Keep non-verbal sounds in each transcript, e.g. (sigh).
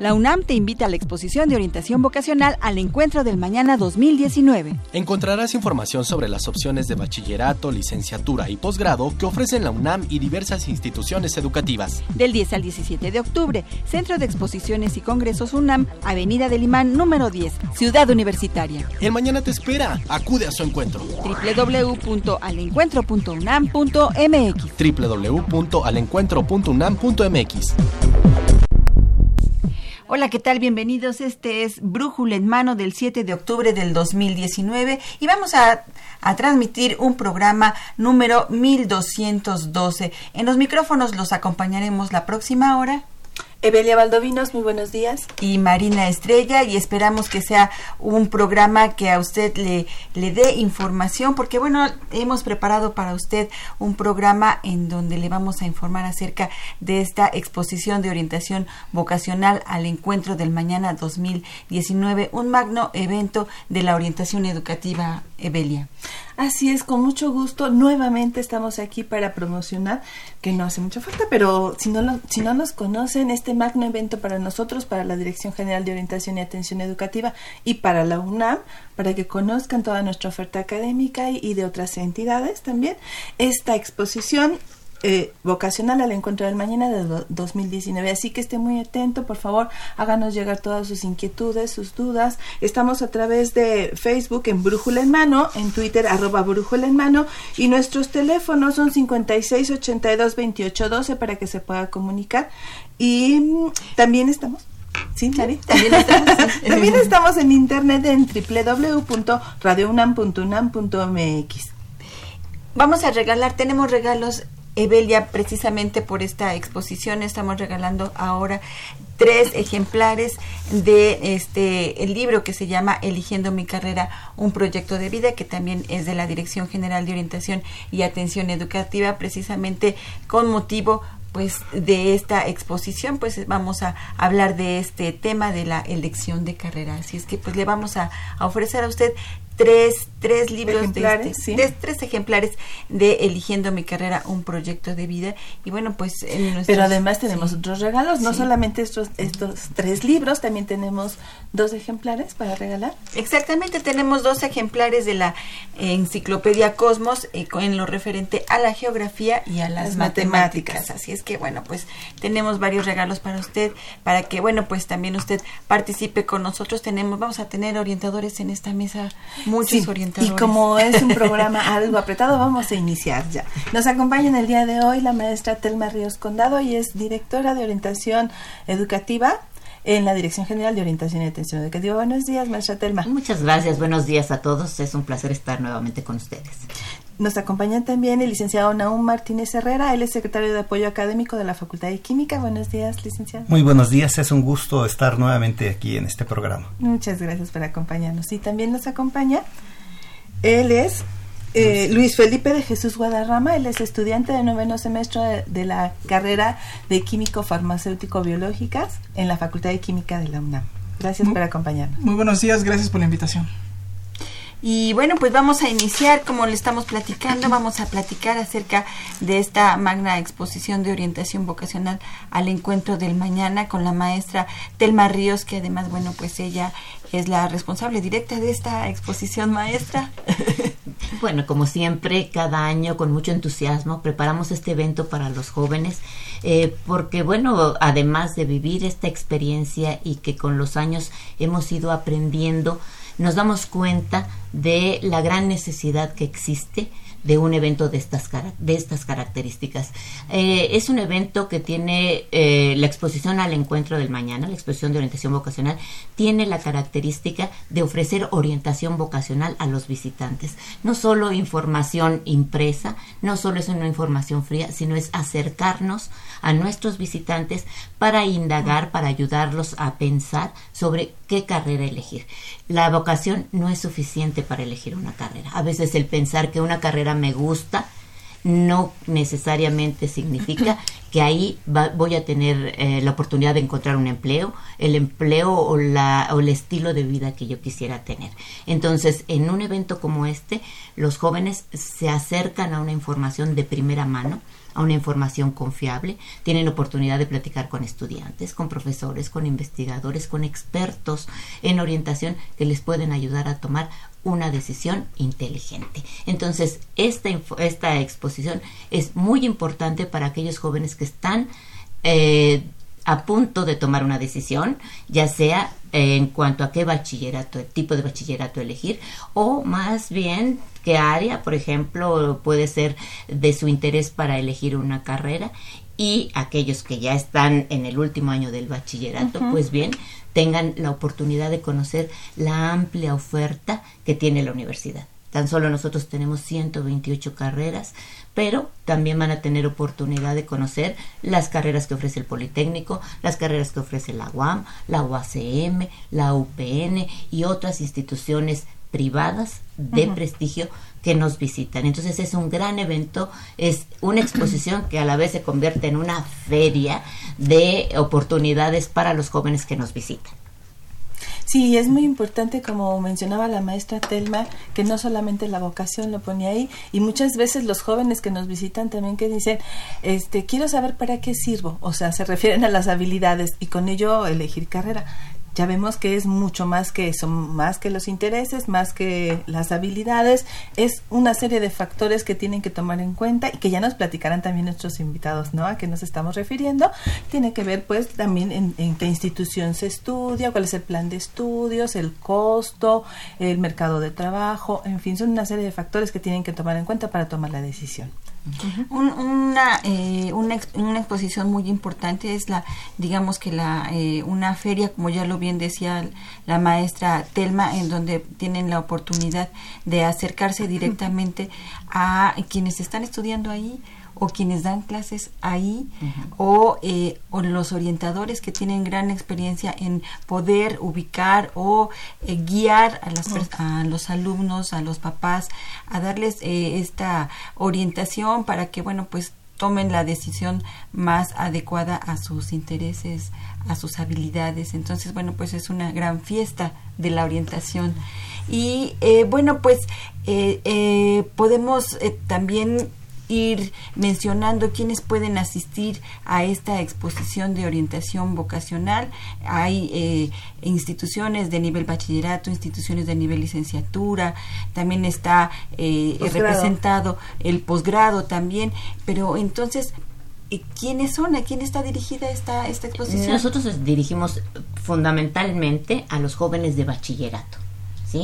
La UNAM te invita a la exposición de orientación vocacional al Encuentro del Mañana 2019. Encontrarás información sobre las opciones de bachillerato, licenciatura y posgrado que ofrecen la UNAM y diversas instituciones educativas. Del 10 al 17 de octubre, Centro de Exposiciones y Congresos UNAM, Avenida del Imán número 10, Ciudad Universitaria. El mañana te espera. Acude a su encuentro. www.alencuentro.unam.mx www.alencuentro.unam.mx Hola, ¿qué tal? Bienvenidos. Este es Brújula en Mano del 7 de octubre del 2019 y vamos a, a, transmitir un programa número 1212. En los micrófonos los acompañaremos la próxima hora. Evelia Valdovinos, muy buenos días. Y Marina Estrella, y esperamos que sea un programa que a usted le, le dé información, porque bueno, hemos preparado para usted un programa en donde le vamos a informar acerca de esta exposición de orientación vocacional al encuentro del mañana 2019, un magno evento de la orientación educativa, Evelia. Así es, con mucho gusto. Nuevamente estamos aquí para promocionar, que no hace mucha falta, pero si no, lo, si no nos conocen, este magno evento para nosotros, para la Dirección General de Orientación y Atención Educativa y para la UNAM, para que conozcan toda nuestra oferta académica y, y de otras entidades también. Esta exposición eh, vocacional al encuentro del mañana de do 2019. Así que esté muy atento, por favor, háganos llegar todas sus inquietudes, sus dudas. Estamos a través de Facebook en Brújula en Mano, en Twitter arroba Brújula en Mano y nuestros teléfonos son 56 82 28 12 para que se pueda comunicar. Y mm, también estamos Sí, También estamos, (laughs) También estamos en internet en www.radiounam.unam.mx. Vamos a regalar, tenemos regalos Evelia, precisamente por esta exposición estamos regalando ahora tres ejemplares de este el libro que se llama Eligiendo mi carrera, un proyecto de vida que también es de la Dirección General de Orientación y Atención Educativa, precisamente con motivo pues de esta exposición. Pues vamos a hablar de este tema de la elección de carrera. Así es que pues le vamos a, a ofrecer a usted tres, tres libros ejemplares, de este, ¿sí? tres, tres, ejemplares de Eligiendo mi carrera, un proyecto de vida. Y bueno, pues en nuestros, Pero además tenemos sí. otros regalos, no Sí. solamente estos, estos tres libros, también tenemos dos ejemplares para regalar. Exactamente, tenemos dos ejemplares de la enciclopedia Cosmos eh, en lo referente a la geografía y a las, Las matemáticas. matemáticas. Así es que bueno, pues tenemos varios regalos para usted, para que bueno, pues también usted participe con nosotros. Tenemos, vamos a tener orientadores en esta mesa, muchos Sí, orientadores. Y como es un programa (laughs) algo apretado, vamos a iniciar ya. Nos acompaña en el día de hoy la maestra Telma Ríos Condado y es directora de orientación educativa en la Dirección General de Orientación y Atención Educativa. Buenos días, maestra Telma. Muchas gracias, buenos días a todos. Es un placer estar nuevamente con ustedes. Nos acompaña también el licenciado Naúm Martínez Herrera, él es secretario de apoyo académico de la Facultad de Química. Buenos días, licenciado. Muy buenos días, es un gusto estar nuevamente aquí en este programa. Muchas gracias por acompañarnos. Y también nos acompaña, él es eh, Luis Felipe de Jesús Guadarrama, él es estudiante de noveno semestre de, la carrera de Químico Farmacéutico Biológicas en la Facultad de Química de la UNAM. Gracias por acompañarnos. Muy buenos días, gracias por la invitación. Y bueno, pues vamos a iniciar, como le estamos platicando, vamos a platicar acerca de esta magna exposición de orientación vocacional al encuentro del mañana con la maestra Telma Ríos, que además, bueno, pues ella es la responsable directa de esta exposición maestra. (laughs) Bueno, como siempre, cada año con mucho entusiasmo preparamos este evento para los jóvenes, eh, porque bueno, además de vivir esta experiencia y que con los años hemos ido aprendiendo, nos damos cuenta de la gran necesidad que existe de un evento de estas, de estas características. Eh, es un evento que tiene eh, la exposición al encuentro del mañana, la exposición de orientación vocacional, tiene la característica de ofrecer orientación vocacional a los visitantes. No solo información impresa, no solo es una información fría, sino es acercarnos a nuestros visitantes para indagar, para ayudarlos a pensar sobre qué carrera elegir. La vocación no es suficiente para elegir una carrera. A veces el pensar que una carrera me gusta no necesariamente significa (clears throat) que ahí voy a tener eh, la oportunidad de encontrar un empleo, el empleo o, la, o el estilo de vida que yo quisiera tener. Entonces, en un evento como este, los jóvenes se acercan a una información de primera mano, a una información confiable, tienen oportunidad de platicar con estudiantes, con profesores, con investigadores, con expertos en orientación que les pueden ayudar a tomar una decisión inteligente. Entonces, esta, esta exposición es muy importante para aquellos jóvenes que están eh, a punto de tomar una decisión, ya sea en cuanto a qué bachillerato, tipo de bachillerato elegir, o más bien qué área, por ejemplo, puede ser de su interés para elegir una carrera, y aquellos que ya están en el último año del bachillerato, pues bien, tengan la oportunidad de conocer la amplia oferta que tiene la universidad. Tan solo nosotros tenemos 128 carreras, pero también van a tener oportunidad de conocer las carreras que ofrece el Politécnico, las carreras que ofrece la UAM, la UACM, la UPN y otras instituciones privadas de prestigio que nos visitan. Entonces es un gran evento, es una exposición que a la vez se convierte en una feria de oportunidades para los jóvenes que nos visitan. Sí, es muy importante, como mencionaba la maestra Telma, que no solamente la vocación lo pone ahí, y muchas veces los jóvenes que nos visitan también que dicen, este, quiero saber para qué sirvo, o sea, se refieren a las habilidades y con ello elegir carrera ya vemos que es mucho más que eso, más que los intereses, más que las habilidades, es una serie de factores que tienen que tomar en cuenta y que ya nos platicarán también nuestros invitados, ¿no? A qué nos estamos refiriendo. Tiene que ver pues también en, en qué institución se estudia, cuál es el plan de estudios, el costo, el mercado de trabajo, en fin, son una serie de factores que tienen que tomar en cuenta para tomar la decisión una, eh, una, una, exposición muy importante es la, digamos que la, eh, una feria, como ya lo bien decía la maestra Telma, en donde tienen la oportunidad de acercarse directamente a quienes están estudiando ahí o quienes dan clases ahí o, eh, o, los orientadores que tienen gran experiencia en poder ubicar o eh, guiar a, las, a los alumnos, a los papás, a darles eh, esta orientación para que, bueno, pues tomen la decisión más adecuada a sus intereses, a sus habilidades. Entonces, bueno, pues es una gran fiesta de la orientación. Y bueno, pues podemos también ir mencionando quiénes pueden asistir a esta exposición de orientación vocacional. Hay eh, instituciones de nivel bachillerato, instituciones de nivel licenciatura, también está eh, representado el posgrado también, pero entonces ¿Quiénes son? ¿A quién está dirigida esta, esta exposición? Nosotros dirigimos fundamentalmente a los jóvenes de bachillerato.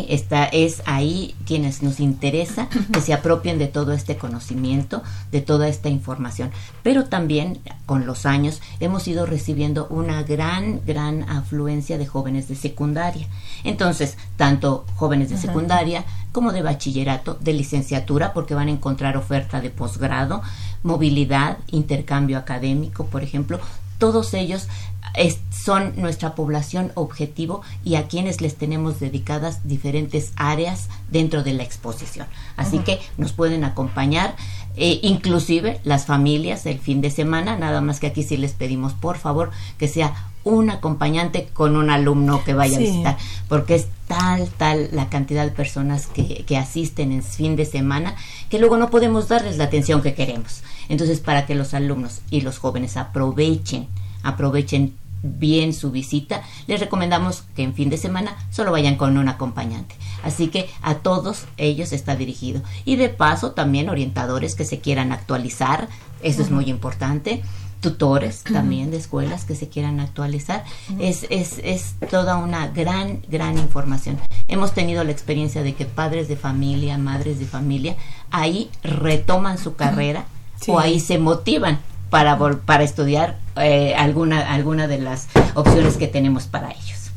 Esta es ahí quienes nos interesa que se apropien de todo este conocimiento, de toda esta información. Pero también con los años hemos ido recibiendo una gran, gran afluencia de jóvenes de secundaria. Entonces, tanto jóvenes de secundaria como de bachillerato, de licenciatura, porque van a encontrar oferta de posgrado, movilidad, intercambio académico, por ejemplo, todos ellos son nuestra población objetivo y a quienes les tenemos dedicadas diferentes áreas dentro de la exposición. Así que nos pueden acompañar, eh, inclusive las familias el fin de semana, nada más que aquí sí les pedimos por favor que sea un acompañante con un alumno que vaya a visitar, porque es tal, tal la cantidad de personas que, que asisten en fin de semana que luego no podemos darles la atención que queremos. Entonces, para que los alumnos y los jóvenes aprovechen aprovechen bien su visita, les recomendamos que en fin de semana solo vayan con un acompañante. Así que a todos ellos está dirigido. Y de paso también orientadores que se quieran actualizar, eso es muy importante. tutores también de escuelas que se quieran actualizar. es, es, es toda una gran, gran información. Hemos tenido la experiencia de que padres de familia, madres de familia, ahí retoman su carrera o ahí se motivan para, para estudiar eh, alguna, alguna de las opciones que tenemos para ellos.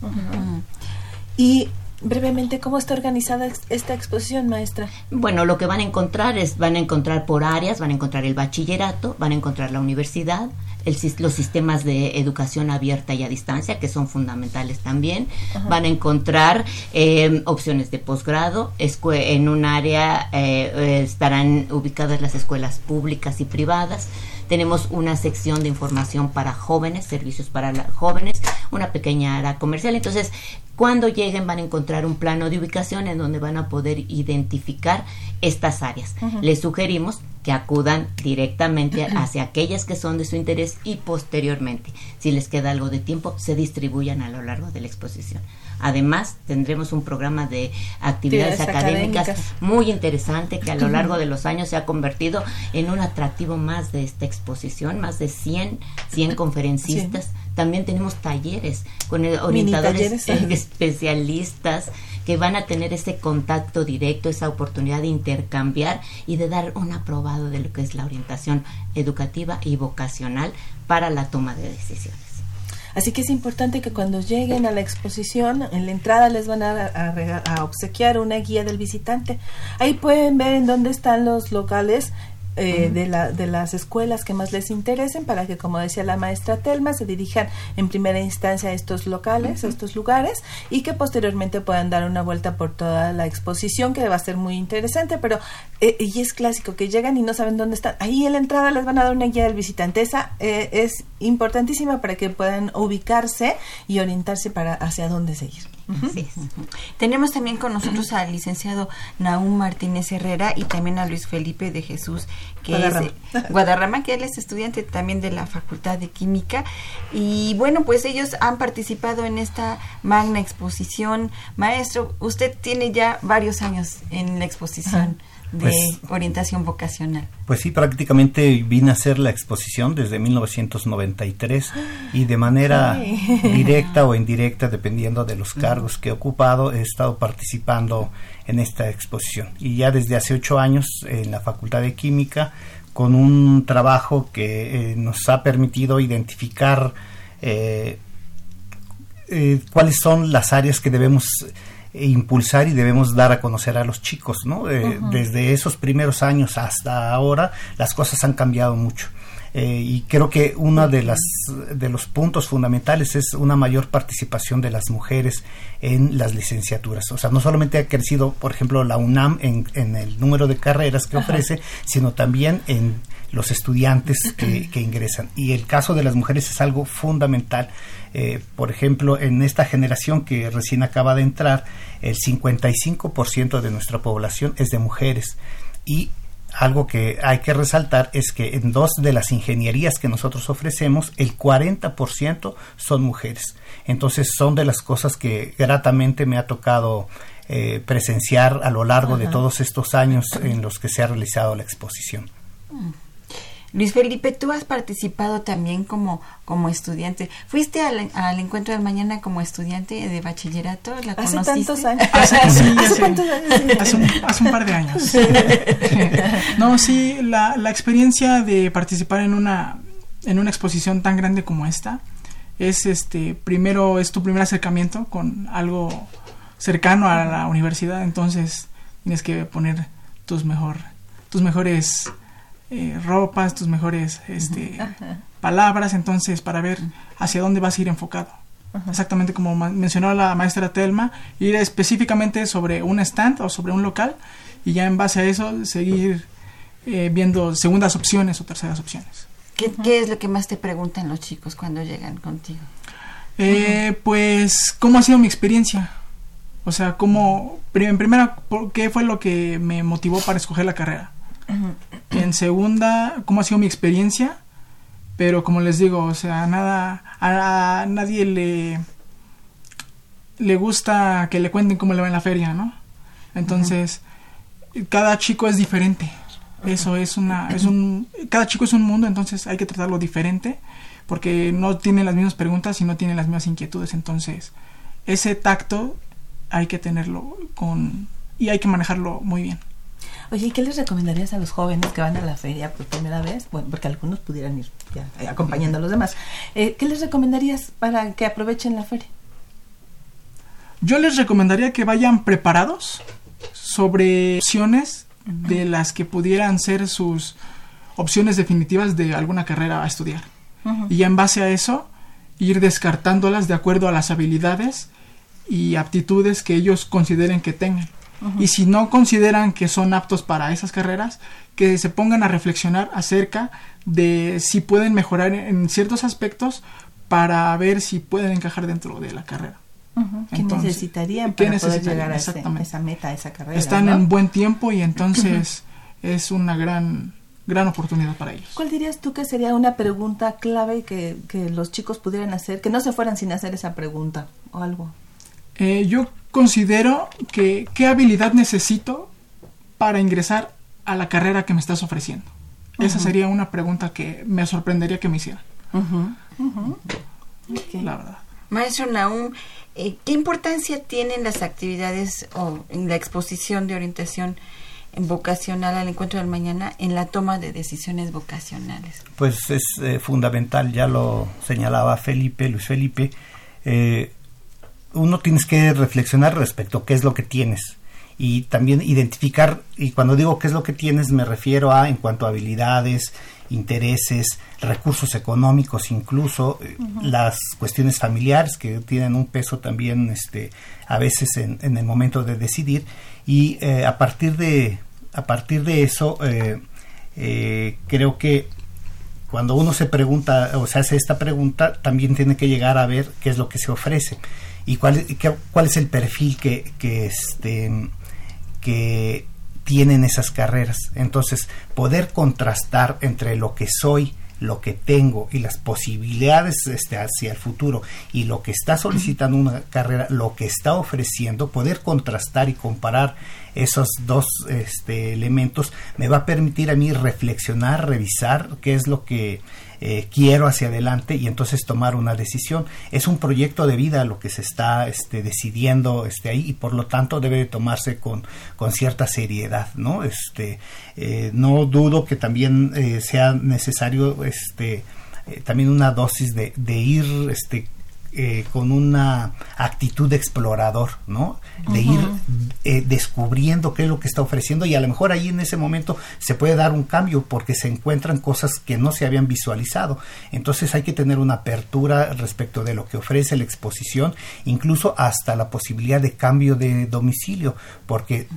Y brevemente, ¿cómo está organizada esta exposición, maestra? Bueno, lo que van a encontrar es, van a encontrar por áreas, van a encontrar el bachillerato, van a encontrar la universidad, el, los sistemas de educación abierta y a distancia, que son fundamentales también. Van a encontrar eh, opciones de posgrado. En un área eh, estarán ubicadas las escuelas públicas y privadas. Tenemos una sección de información para jóvenes, servicios para jóvenes, una pequeña área comercial. Entonces, cuando lleguen van a encontrar un plano de ubicación en donde van a poder identificar estas áreas. Les sugerimos que acudan directamente hacia aquellas que son de su interés y posteriormente, si les queda algo de tiempo, se distribuyan a lo largo de la exposición. Además, tendremos un programa de actividades, académicas, muy interesante que a lo largo de los años se ha convertido en un atractivo más de esta exposición, más de 100, 100 conferencistas. También tenemos talleres con orientadores (laughs) especialistas que van a tener ese contacto directo, esa oportunidad de intercambiar y de dar un aprobado de lo que es la orientación educativa y vocacional para la toma de decisiones. Así que es importante que cuando lleguen a la exposición, en la entrada les van a, obsequiar una guía del visitante. Ahí pueden ver en dónde están los locales eh, de, la, de las escuelas que más les interesen para que, como decía la maestra Telma, se dirijan en primera instancia a estos locales, a estos lugares y que posteriormente puedan dar una vuelta por toda la exposición que va a ser muy interesante, pero eh, y es clásico que llegan y no saben dónde están. Ahí en la entrada les van a dar una guía del visitante. Esa eh, es importantísima para que puedan ubicarse y orientarse para hacia dónde seguir. Tenemos también con nosotros al licenciado Naúm Martínez Herrera y también a Luis Felipe de Jesús, que es (laughs) Guadarrama, que él es estudiante también de la Facultad de Química. Y bueno, pues ellos han participado en esta magna exposición. Maestro, usted tiene ya varios años en la exposición de pues, orientación vocacional. Pues sí, prácticamente vine a hacer la exposición desde 1993 y de manera (laughs) directa o indirecta, dependiendo de los cargos que he ocupado, he estado participando en esta exposición. Y ya desde hace ocho años en la Facultad de Química, con un trabajo que eh, nos ha permitido identificar eh, eh, cuáles son las áreas que debemos impulsar y debemos dar a conocer a los chicos, ¿no? Eh, desde esos primeros años hasta ahora las cosas han cambiado mucho. Eh, y creo que uno de las de los puntos fundamentales es una mayor participación de las mujeres en las licenciaturas o sea no solamente ha crecido por ejemplo la UNAM en, en el número de carreras que ofrece sino también en los estudiantes que, que, ingresan. Y el caso de las mujeres es algo fundamental. Eh, por ejemplo, en esta generación que recién acaba de entrar, el 55% de nuestra población es de mujeres. Y algo que hay que resaltar es que en dos de las ingenierías que nosotros ofrecemos, el 40% son mujeres. Entonces son de las cosas que gratamente me ha tocado eh, presenciar a lo largo de todos estos años en los que se ha realizado la exposición. Luis Felipe, tú has participado también como, como estudiante. ¿Fuiste al, al encuentro de mañana como estudiante de bachillerato? ¿La hace tantos años. Hace, un, par de años. (laughs) no, sí, la, la experiencia de participar en una, en una exposición tan grande como esta es este primero es tu primer acercamiento con algo cercano a la universidad entonces tienes que poner tus mejor tus mejores eh, ropas, tus mejores este, palabras, entonces para ver hacia dónde vas a ir enfocado. Exactamente como mencionó la maestra Telma, ir específicamente sobre un stand o sobre un local y ya en base a eso seguir eh, viendo segundas opciones o terceras opciones. ¿Qué, ¿Qué, es lo que más te preguntan los chicos cuando llegan contigo? Eh, pues, ¿cómo ha sido mi experiencia? O sea, ¿cómo, en primera, ¿qué fue lo que me motivó para escoger la carrera? En segunda, cómo ha sido mi experiencia, pero como les digo, o sea, nada, a, nadie le, le gusta que le cuenten cómo le va en la feria, ¿no? Entonces, cada chico es diferente. Eso es una, es un, cada chico es un mundo, entonces hay que tratarlo diferente, porque no tienen las mismas preguntas y no tienen las mismas inquietudes, entonces ese tacto hay que tenerlo con, y hay que manejarlo muy bien. Oye, ¿y qué les recomendarías a los jóvenes que van a la feria por primera vez? Bueno, porque algunos pudieran ir ya, eh, acompañando a los demás. Eh, ¿Qué les recomendarías para que aprovechen la feria? Yo les recomendaría que vayan preparados sobre opciones de las que pudieran ser sus opciones definitivas de alguna carrera a estudiar. Y ya en base a eso, ir descartándolas de acuerdo a las habilidades y aptitudes que ellos consideren que tengan. Y si no consideran que son aptos para esas carreras, que se pongan a reflexionar acerca de si pueden mejorar en ciertos aspectos para ver si pueden encajar dentro de la carrera. ¿Qué necesitarían para poder llegar a esa meta, a esa carrera? Están en buen tiempo y entonces es una gran gran oportunidad para ellos. ¿Cuál dirías tú que sería una pregunta clave que, que los chicos pudieran hacer, que no se fueran sin hacer esa pregunta o algo? Eh, yo considero que qué habilidad necesito para ingresar a la carrera que me estás ofreciendo. Esa sería una pregunta que me sorprendería que me hicieran. La verdad. Maestro Naum, eh, ¿qué importancia tienen las actividades o en la exposición de orientación vocacional al encuentro del mañana en la toma de decisiones vocacionales? Pues es eh, fundamental, ya lo señalaba Felipe, Luis Felipe. Eh, uno tienes que reflexionar respecto a qué es lo que tienes y también identificar, y cuando digo qué es lo que tienes me refiero a en cuanto a habilidades, intereses, recursos económicos, incluso eh, las cuestiones familiares que tienen un peso también este, a veces en, el momento de decidir y eh, a partir de a partir de eso eh, creo que cuando uno se pregunta o se hace esta pregunta también tiene que llegar a ver qué es lo que se ofrece y cuál, cuál es el perfil que, que, este, que tienen esas carreras. Entonces, poder contrastar entre lo que soy, lo que tengo y las posibilidades este, hacia el futuro y lo que está solicitando una carrera, lo que está ofreciendo, poder contrastar y comparar esos dos este, elementos me va a permitir a mí reflexionar, revisar qué es lo que eh, quiero hacia adelante y entonces tomar una decisión. Es un proyecto de vida lo que se está este, decidiendo este, ahí y por lo tanto debe de tomarse con, con cierta seriedad, ¿no? Este, eh, no dudo que también eh, sea necesario este, también una dosis de, de ir este, eh, con una actitud de explorador, ¿no? De ir eh, descubriendo qué es lo que está ofreciendo y a lo mejor ahí en ese momento se puede dar un cambio porque se encuentran cosas que no se habían visualizado. Entonces hay que tener una apertura respecto de lo que ofrece la exposición, incluso hasta la posibilidad de cambio de domicilio, porque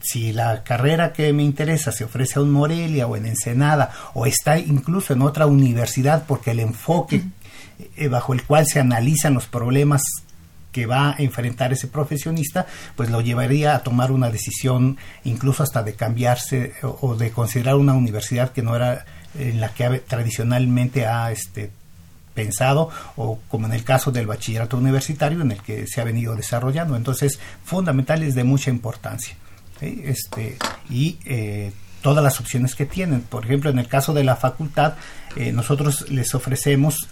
si la carrera que me interesa se ofrece en Morelia o en Ensenada o está incluso en otra universidad porque el enfoque eh, bajo el cual se analizan los problemas que va a enfrentar ese profesionista, pues lo llevaría a tomar una decisión incluso hasta de cambiarse o, de considerar una universidad que no era en la que tradicionalmente ha este, pensado o como en el caso del bachillerato universitario en el que se ha venido desarrollando. Entonces, fundamental es de mucha importancia. Este, y eh, todas las opciones que tienen. Por ejemplo, en el caso de la facultad, eh, nosotros les ofrecemos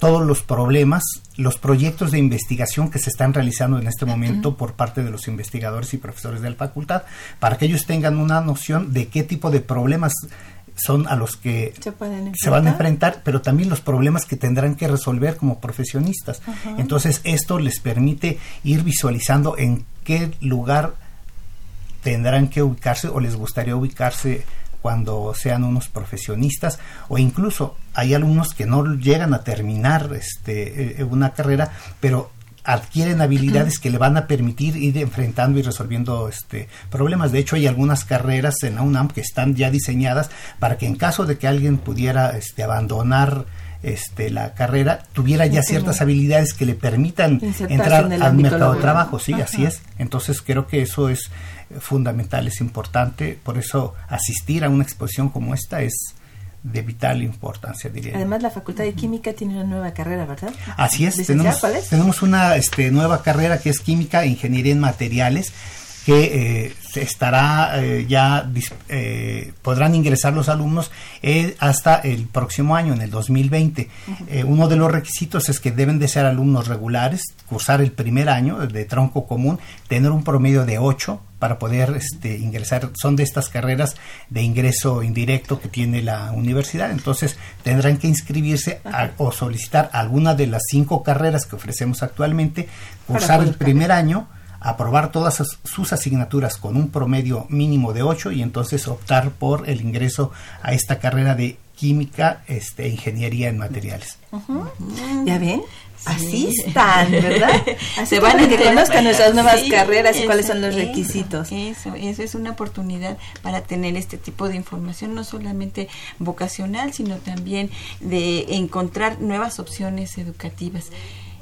todos los problemas, los proyectos de investigación que se están realizando en este momento por parte de los investigadores y profesores de la facultad, para que ellos tengan una noción de qué tipo de problemas son a los que se, van a enfrentar, pero también los problemas que tendrán que resolver como profesionistas. Entonces, esto les permite ir visualizando en qué lugar tendrán que ubicarse o les gustaría ubicarse cuando sean unos profesionistas o incluso hay alumnos que no llegan a terminar este, eh, una carrera, pero adquieren habilidades que le van a permitir ir enfrentando y resolviendo este problemas. De hecho, hay algunas carreras en la UNAM que están ya diseñadas para que en caso de que alguien pudiera este, abandonar este, la carrera, tuviera ya ciertas habilidades que le permitan entrar al mercado de trabajo. Sí, así es. Entonces creo que eso es fundamental, es importante. Por eso asistir a una exposición como esta es de vital importancia, diría. Además, la Facultad de Química tiene una nueva carrera, ¿verdad? Así es, tenemos, tenemos una este, nueva carrera que es Química e Ingeniería en Materiales que eh, estará eh, ya eh, podrán ingresar los alumnos hasta el próximo año, en el 2020. uno de los requisitos es que deben de ser alumnos regulares, cursar el primer año de tronco común, tener un promedio de 8 para poder este, ingresar. Son de estas carreras de ingreso indirecto que tiene la universidad. Entonces tendrán que inscribirse o solicitar alguna de las cinco carreras que ofrecemos actualmente, cursar el primer año aprobar todas sus asignaturas con un promedio mínimo de 8 y entonces optar por el ingreso a esta carrera de química este, e ingeniería en materiales. ¿Ya ven? Así están, ¿verdad? (laughs) Se van a que conozcan nuestras nuevas carreras y cuáles son los requisitos. Eso, eso es una oportunidad para tener este tipo de información, no solamente vocacional, sino también de encontrar nuevas opciones educativas.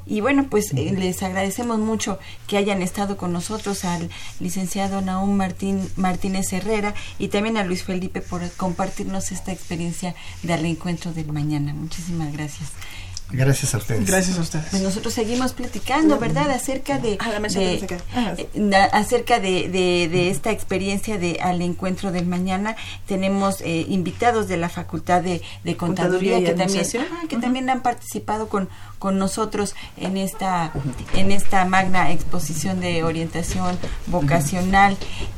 Y bueno, pues eh, les agradecemos mucho que hayan estado con nosotros al licenciado Naum Martín, Martínez Herrera y también a Luis Felipe por compartirnos esta experiencia del encuentro del mañana. Muchísimas gracias. Gracias a ustedes. Gracias a ustedes. Pues nosotros seguimos platicando, ¿verdad? Acerca de, ah, eh, acerca de, de, esta experiencia de al encuentro del mañana. Tenemos eh, invitados de la Facultad de, Contaduría, que también que también han participado con con nosotros en esta en esta magna exposición de orientación vocacional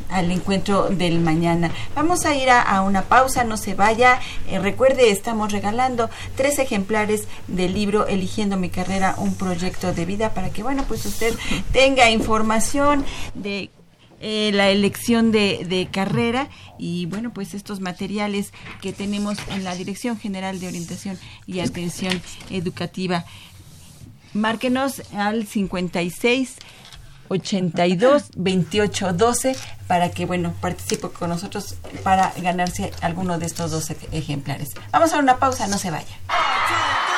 al encuentro del mañana. Vamos a ir a, una pausa, no se vaya. Eh, recuerde, estamos regalando tres ejemplares del libro Eligiendo mi carrera, un proyecto de vida para que, bueno, pues usted tenga información de eh, la elección de, de, carrera y bueno pues estos materiales que tenemos en la Dirección General de Orientación y Atención Educativa. Márquenos al 56 82 28 12 para que, bueno, participe con nosotros para ganarse alguno de estos dos ejemplares. Vamos a una pausa, no se vaya.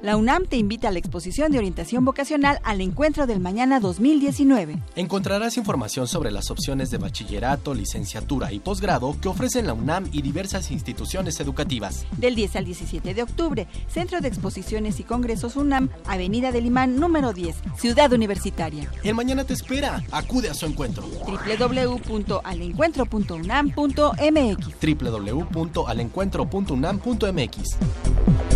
La UNAM te invita a la exposición de orientación vocacional al Encuentro del Mañana 2019. Encontrarás información sobre las opciones de bachillerato, licenciatura y posgrado que ofrecen la UNAM y diversas instituciones educativas. Del 10 al 17 de octubre, Centro de Exposiciones y Congresos UNAM, Avenida del Imán número 10, Ciudad Universitaria. El mañana te espera. Acude a su encuentro. www.alencuentro.unam.mx www.alencuentro.unam.mx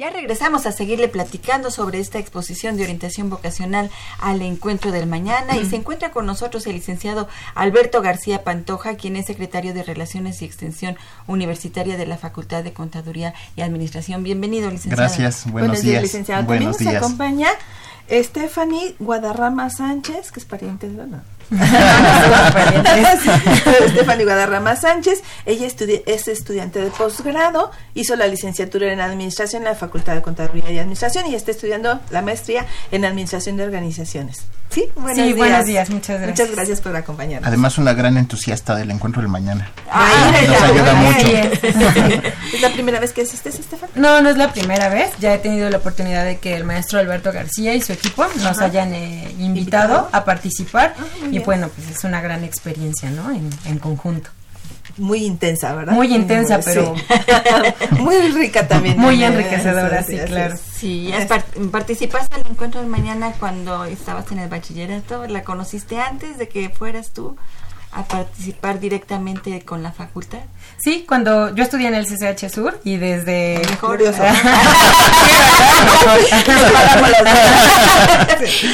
ya regresamos a seguirle platicando sobre esta exposición de orientación vocacional al encuentro del mañana y se encuentra con nosotros el licenciado Alberto García Pantoja, quien es secretario de Relaciones y Extensión Universitaria de la Facultad de Contaduría y Administración. Bienvenido, licenciado. Gracias, buenos, días. licenciado. Buenos También nos acompaña Stephanie Guadarrama Sánchez, que es pariente de la Estefany (laughs) Guadarrama Sánchez, ella es estudiante de posgrado, hizo la licenciatura en Administración en la Facultad de Contaduría y Administración y está estudiando la maestría en Administración de Organizaciones. Sí, buenos, días. buenos días. Muchas gracias. Muchas gracias por acompañarnos. Además, una gran entusiasta del encuentro del mañana. nos ayuda mucho. (laughs) (laughs) ¿Es la primera vez que asistes, Estefan? No, no es la primera vez. Ya he tenido la oportunidad de que el maestro Alberto García y su equipo nos hayan eh, invitado, a participar. Ah, y bueno, pues es una gran experiencia, ¿no? En, conjunto. Muy intensa, ¿verdad? Muy intensa, pero (laughs) muy rica también. Muy enriquecedora, sí, claro. Sí, participaste en el encuentro de mañana cuando estabas en el bachillerato. ¿La conociste antes de que fueras tú? A participar directamente con la facultad? Sí, cuando yo estudié en el CCH Sur y desde...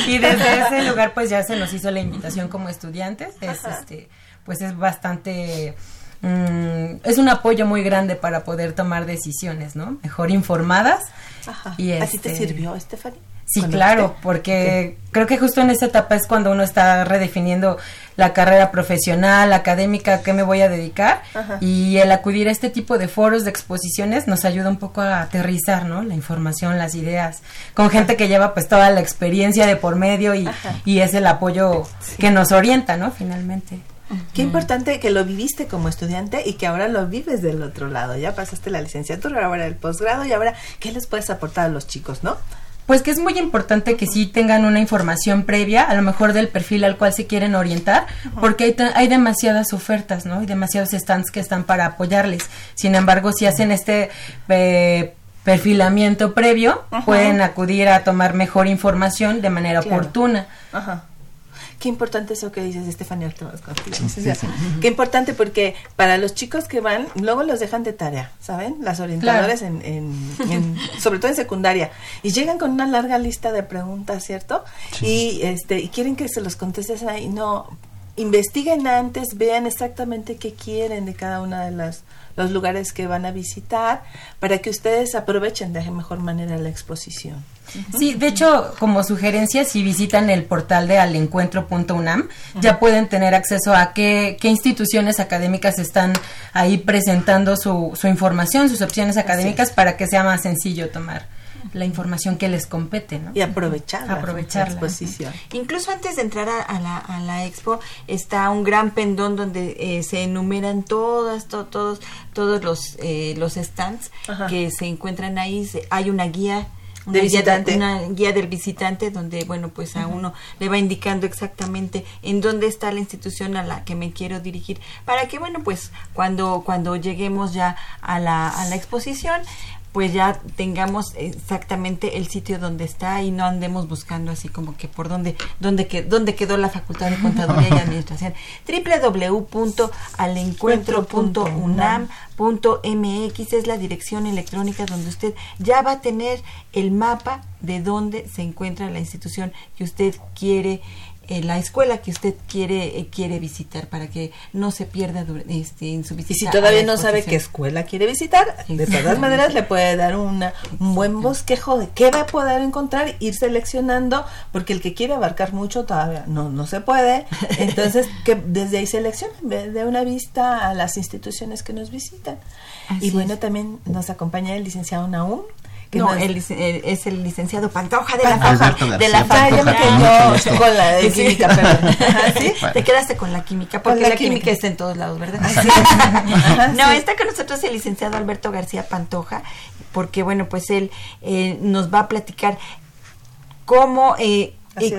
y desde ese lugar pues ya se nos hizo la invitación como estudiantes. Es, este, pues es bastante... Mm, es un apoyo muy grande para poder tomar decisiones, ¿no? Mejor informadas. Ajá. Y ¿Así te este, sirvió, Stephanie? Sí, claro, porque creo que justo en esa etapa es cuando uno está redefiniendo la carrera profesional, académica, a qué me voy a dedicar y el acudir a este tipo de foros, de exposiciones nos ayuda un poco a aterrizar, ¿no? La información, las ideas, con gente que lleva pues toda la experiencia de por medio y, y es el apoyo que nos orienta, ¿no? Finalmente. Qué importante que lo viviste como estudiante y que ahora lo vives del otro lado. Ya pasaste la licenciatura, ahora el posgrado y ahora, ¿qué les puedes aportar a los chicos, no? Pues que es muy importante que sí tengan una información previa, a lo mejor del perfil al cual se quieren orientar, porque hay, hay demasiadas ofertas, ¿no? Hay demasiados stands que están para apoyarles. Sin embargo, si hacen este eh, perfilamiento previo, pueden acudir a tomar mejor información de manera oportuna. Ajá. Qué importante eso que dices, Estefanía Qué importante porque para los chicos que van, luego los dejan de tarea, ¿saben? Las orientadoras en, (laughs) sobre todo en secundaria, y llegan con una larga lista de preguntas, ¿cierto? Y este y quieren que se los contestes ahí, no, investiguen antes, vean exactamente qué quieren de cada una de las los lugares que van a visitar para que ustedes aprovechen de mejor manera la exposición. Sí, de hecho, como sugerencia, si visitan el portal de alencuentro.unam, ya pueden tener acceso a qué, qué, instituciones académicas están ahí presentando su, su información, sus opciones académicas, para que sea más sencillo tomar la información que les compete, ¿no? Y aprovechar aprovechar la exposición. Incluso antes de entrar a, la, a la expo está un gran pendón donde eh, se enumeran todas, todos, todos los, eh, los stands que se encuentran ahí. hay una guía una visitante. Guía, una guía del visitante donde, bueno, pues a uno le va indicando exactamente en dónde está la institución a la que me quiero dirigir para que, bueno, pues cuando, cuando lleguemos ya a la, a la exposición, pues ya tengamos exactamente el sitio donde está y no andemos buscando así como que por dónde dónde, que, dónde quedó la Facultad de Contaduría y Administración. (laughs) www.alencuentro.unam.mx es la dirección electrónica donde usted ya va a tener el mapa de dónde se encuentra la institución que usted quiere la escuela que usted quiere eh, quiere visitar para que no se pierda este, en su visita. Y si todavía no sabe qué escuela quiere visitar, de todas maneras le puede dar una, un buen bosquejo de qué va a poder encontrar, ir seleccionando, porque el que quiere abarcar mucho todavía no, no se puede. (laughs) Entonces, que desde ahí seleccionen, de una vista a las instituciones que nos visitan. y bueno, también nos acompaña el licenciado Naum, no, es el licenciado Pantoja de la faja, de la faja. con la de química, ¿Sí? (laughs) Te quedaste con la química, porque la, química. está en todos lados, ¿verdad? no, está con nosotros el licenciado Alberto García Pantoja, porque bueno, pues él eh, nos va a platicar cómo eh,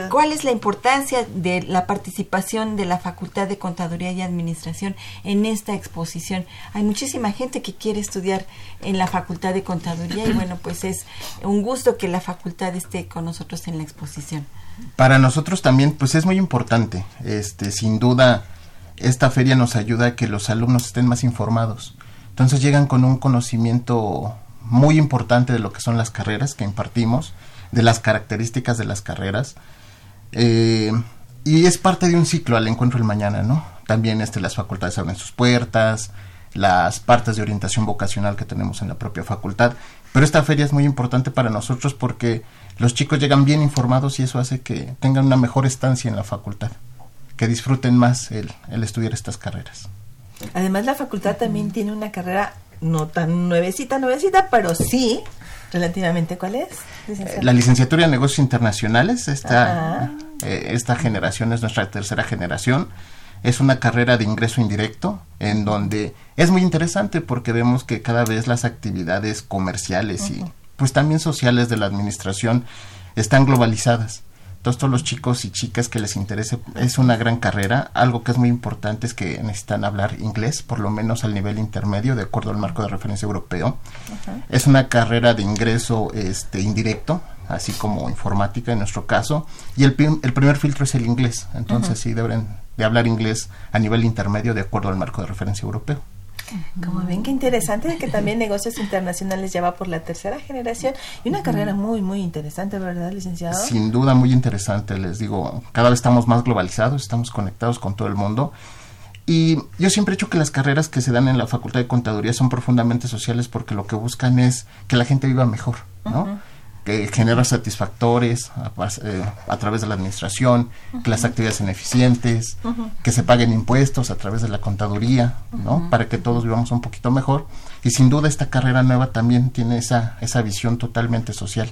¿Cuál es la importancia de la participación de la Facultad de Contaduría y Administración en esta exposición? Hay muchísima gente que quiere estudiar en la Facultad de Contaduría y bueno, pues es un gusto que la facultad esté con nosotros en la exposición. Para nosotros también, pues es muy importante. Este, sin duda, esta feria nos ayuda a que los alumnos estén más informados. Entonces llegan con un conocimiento muy importante de lo que son las carreras que impartimos de las características de las carreras. Eh, y es parte de un ciclo al encuentro del mañana, ¿no? También este, las facultades abren sus puertas, las partes de orientación vocacional que tenemos en la propia facultad. Pero esta feria es muy importante para nosotros porque los chicos llegan bien informados y eso hace que tengan una mejor estancia en la facultad, que disfruten más el, el estudiar estas carreras. Además, la facultad también tiene una carrera no tan nuevecita, nuevecita, pero sí relativamente cuál es la licenciatura en negocios internacionales esta eh, esta generación es nuestra tercera generación. Es una carrera de ingreso indirecto en donde es muy interesante porque vemos que cada vez las actividades comerciales y pues también sociales de la administración están globalizadas todos los chicos y chicas que les interese, es una gran carrera. Algo que es muy importante es que necesitan hablar inglés, por lo menos al nivel intermedio, de acuerdo al marco de referencia europeo. Es una carrera de ingreso este, indirecto, así como informática en nuestro caso. Y el, el primer filtro es el inglés. Entonces sí deben de hablar inglés a nivel intermedio de acuerdo al marco de referencia europeo. Como ven, qué interesante que también negocios internacionales ya va por la tercera generación y una carrera muy, muy interesante, ¿verdad, licenciado? Sin duda, muy interesante, les digo, cada vez estamos más globalizados, estamos conectados con todo el mundo. Y yo siempre he dicho que las carreras que se dan en la Facultad de Contaduría son profundamente sociales porque lo que buscan es que la gente viva mejor, ¿no? Que genera satisfactores a, eh, a través de la administración, que las actividades sean eficientes, que se paguen impuestos a través de la contaduría, ¿no? Para que todos vivamos un poquito mejor. Y sin duda esta carrera nueva también tiene esa, esa visión totalmente social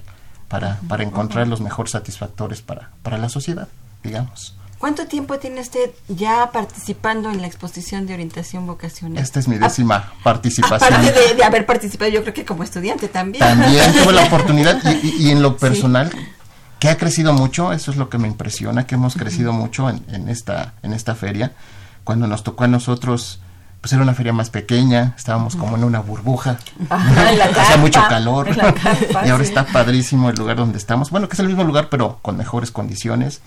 para, para encontrar los mejores satisfactores para, para la sociedad, digamos. ¿Cuánto tiempo tiene usted ya participando en la exposición de orientación vocacional? Esta es mi décima participación. Aparte de, haber participado, yo creo que como estudiante también. También tuve la oportunidad y, en lo personal, que ha crecido mucho, eso es lo que me impresiona, que hemos crecido mucho en, en, esta, en esta feria. Cuando nos tocó a nosotros, pues era una feria más pequeña, estábamos como en una burbuja, (laughs) hacía mucho calor (laughs) y ahora está padrísimo el lugar donde estamos. Bueno, que es el mismo lugar, pero con mejores condiciones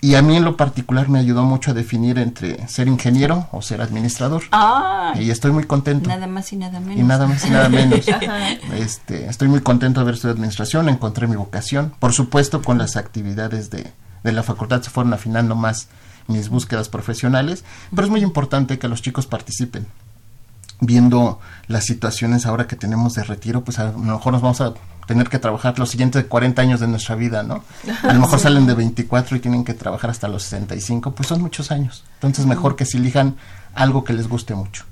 y a mí en lo particular me ayudó mucho a definir entre ser ingeniero o ser administrador. Ah, y estoy muy contento. Nada más y nada menos. Y nada más y nada menos. (laughs) este, estoy muy contento de haber estudiado administración, encontré mi vocación. Por supuesto, con las actividades de, de la facultad se fueron afinando más mis búsquedas profesionales, pero es muy importante que los chicos participen. Viendo las situaciones ahora que tenemos de retiro, pues a lo mejor nos vamos a tener que trabajar los siguientes 40 años de nuestra vida, ¿no? A lo mejor salen de 24 y tienen que trabajar hasta los 65, pues son muchos años. Entonces mejor que se elijan algo que les guste mucho.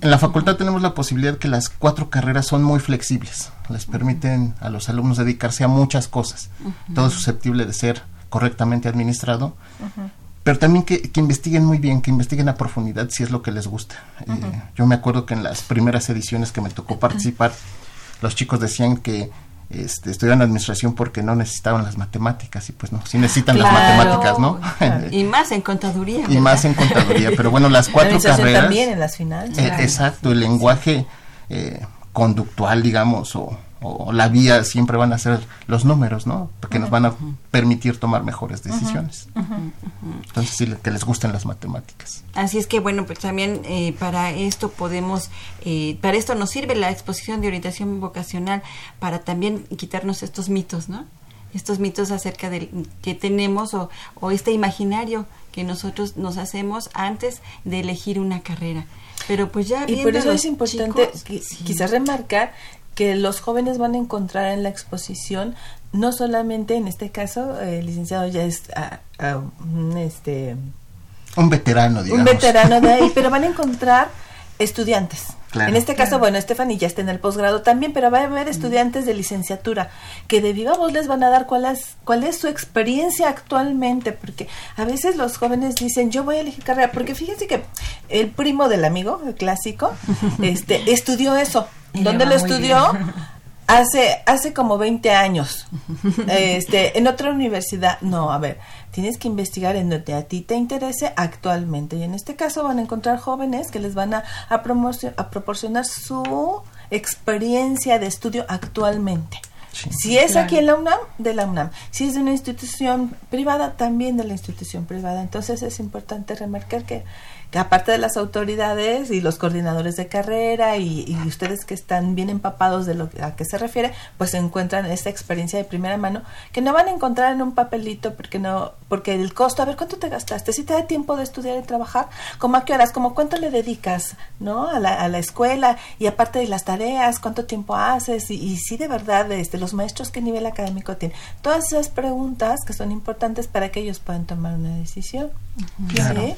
En la facultad tenemos la posibilidad que las cuatro carreras son muy flexibles, les permiten a los alumnos dedicarse a muchas cosas, todo es susceptible de ser correctamente administrado, pero también que, investiguen muy bien, que investiguen a profundidad si es lo que les gusta. Eh, yo me acuerdo que en las primeras ediciones que me tocó (clears throat) participar, los chicos decían que este, estudiaban administración porque no necesitaban las matemáticas y pues no, sí necesitan las matemáticas, ¿no? y más en contaduría. (laughs) Y más en contaduría, pero bueno, las (laughs) cuatro carreras. también en las finales. Eh, exacto, el lenguaje eh, conductual, digamos, o, o, la vía siempre van a ser los números, ¿no? Porque nos van a permitir tomar mejores decisiones. Entonces, sí, que les gusten las matemáticas. Así es que, bueno, pues también eh, para esto podemos, eh, para esto nos sirve la exposición de orientación vocacional, para también quitarnos estos mitos, ¿no? Estos mitos acerca de que tenemos o, o este imaginario que nosotros nos hacemos antes de elegir una carrera. Pero pues ya y por eso es importante quizás remarcar que los jóvenes van a encontrar en la exposición no solamente en este caso el licenciado ya es un este un veterano digamos. un veterano de ahí (laughs) pero van a encontrar estudiantes en este caso, bueno, Stephanie ya está en el posgrado también, pero va a haber estudiantes de licenciatura que de viva voz les van a dar cuál es, cuál es su experiencia actualmente, porque a veces los jóvenes dicen, yo voy a elegir carrera, porque fíjense que el primo del amigo, el clásico, (laughs) este, estudió eso. ¿Dónde lo estudió? Hace, hace como 20 años, (laughs) este, en otra universidad. No, a ver, tienes que investigar en donde a ti te interese actualmente. Y en este caso van a encontrar jóvenes que les van a, a, a proporcionar su experiencia de estudio actualmente. si es aquí en la UNAM, de la UNAM. Si es de una institución privada, también de la institución privada. Entonces es importante remarcar que que aparte de las autoridades y los coordinadores de carrera y, ustedes que están bien empapados de lo a qué se refiere, pues encuentran esta experiencia de primera mano que no van a encontrar en un papelito porque no porque el costo, a ver cuánto te gastaste, si te da tiempo de estudiar y trabajar, como a qué horas, como cuánto le dedicas, ¿no? A la, a la escuela y aparte de las tareas, cuánto tiempo haces y, y si de verdad este los maestros qué nivel académico tienen. Todas esas preguntas que son importantes para que ellos puedan tomar una decisión. Claro.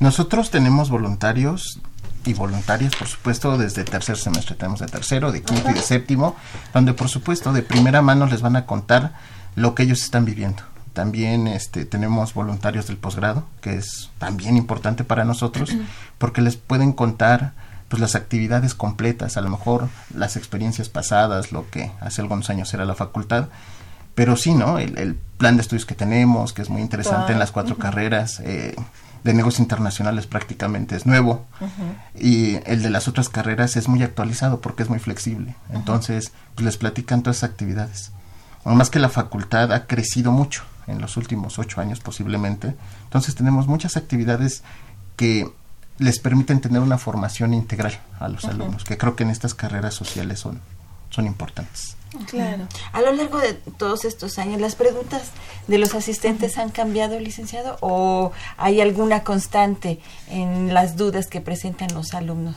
Nosotros tenemos voluntarios y voluntarias, por supuesto, desde tercer semestre. Tenemos de tercero, de quinto y de séptimo, donde, por supuesto, de primera mano les van a contar lo que ellos están viviendo. También este, tenemos voluntarios del posgrado, que es también importante para nosotros, (clears throat) porque les pueden contar pues las actividades completas, a lo mejor las experiencias pasadas, lo que hace algunos años era la facultad, pero sí, ¿no? El, plan de estudios que tenemos, que es muy interesante en las cuatro carreras, eh, de negocios internacionales prácticamente es nuevo y el de las otras carreras es muy actualizado porque es muy flexible. Entonces, pues les platican todas esas actividades. Además que la facultad ha crecido mucho en los últimos ocho años posiblemente. Entonces tenemos muchas actividades que les permiten tener una formación integral a los alumnos, que creo que en estas carreras sociales son, son importantes. Claro. A lo largo de todos estos años, ¿las preguntas de los asistentes han cambiado, licenciado? ¿O hay alguna constante en las dudas que presentan los alumnos?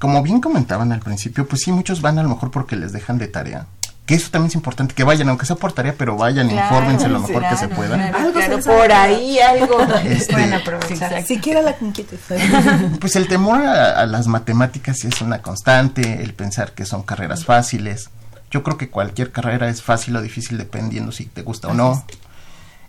Como bien comentaban al principio, pues sí, muchos van a lo mejor porque les dejan de tarea que eso también es importante, que vayan, aunque sea por tarea, pero vayan, Claro, infórmense lo mejor que se claro, pueda. claro, Algo claro, se por ahí algo (laughs) Este, pueden aprovechar. Siquiera la inquietud. (laughs) Pues el temor a, a las matemáticas es una constante, el pensar que son carreras fáciles. Yo creo que cualquier carrera es fácil o difícil dependiendo si te gusta o no.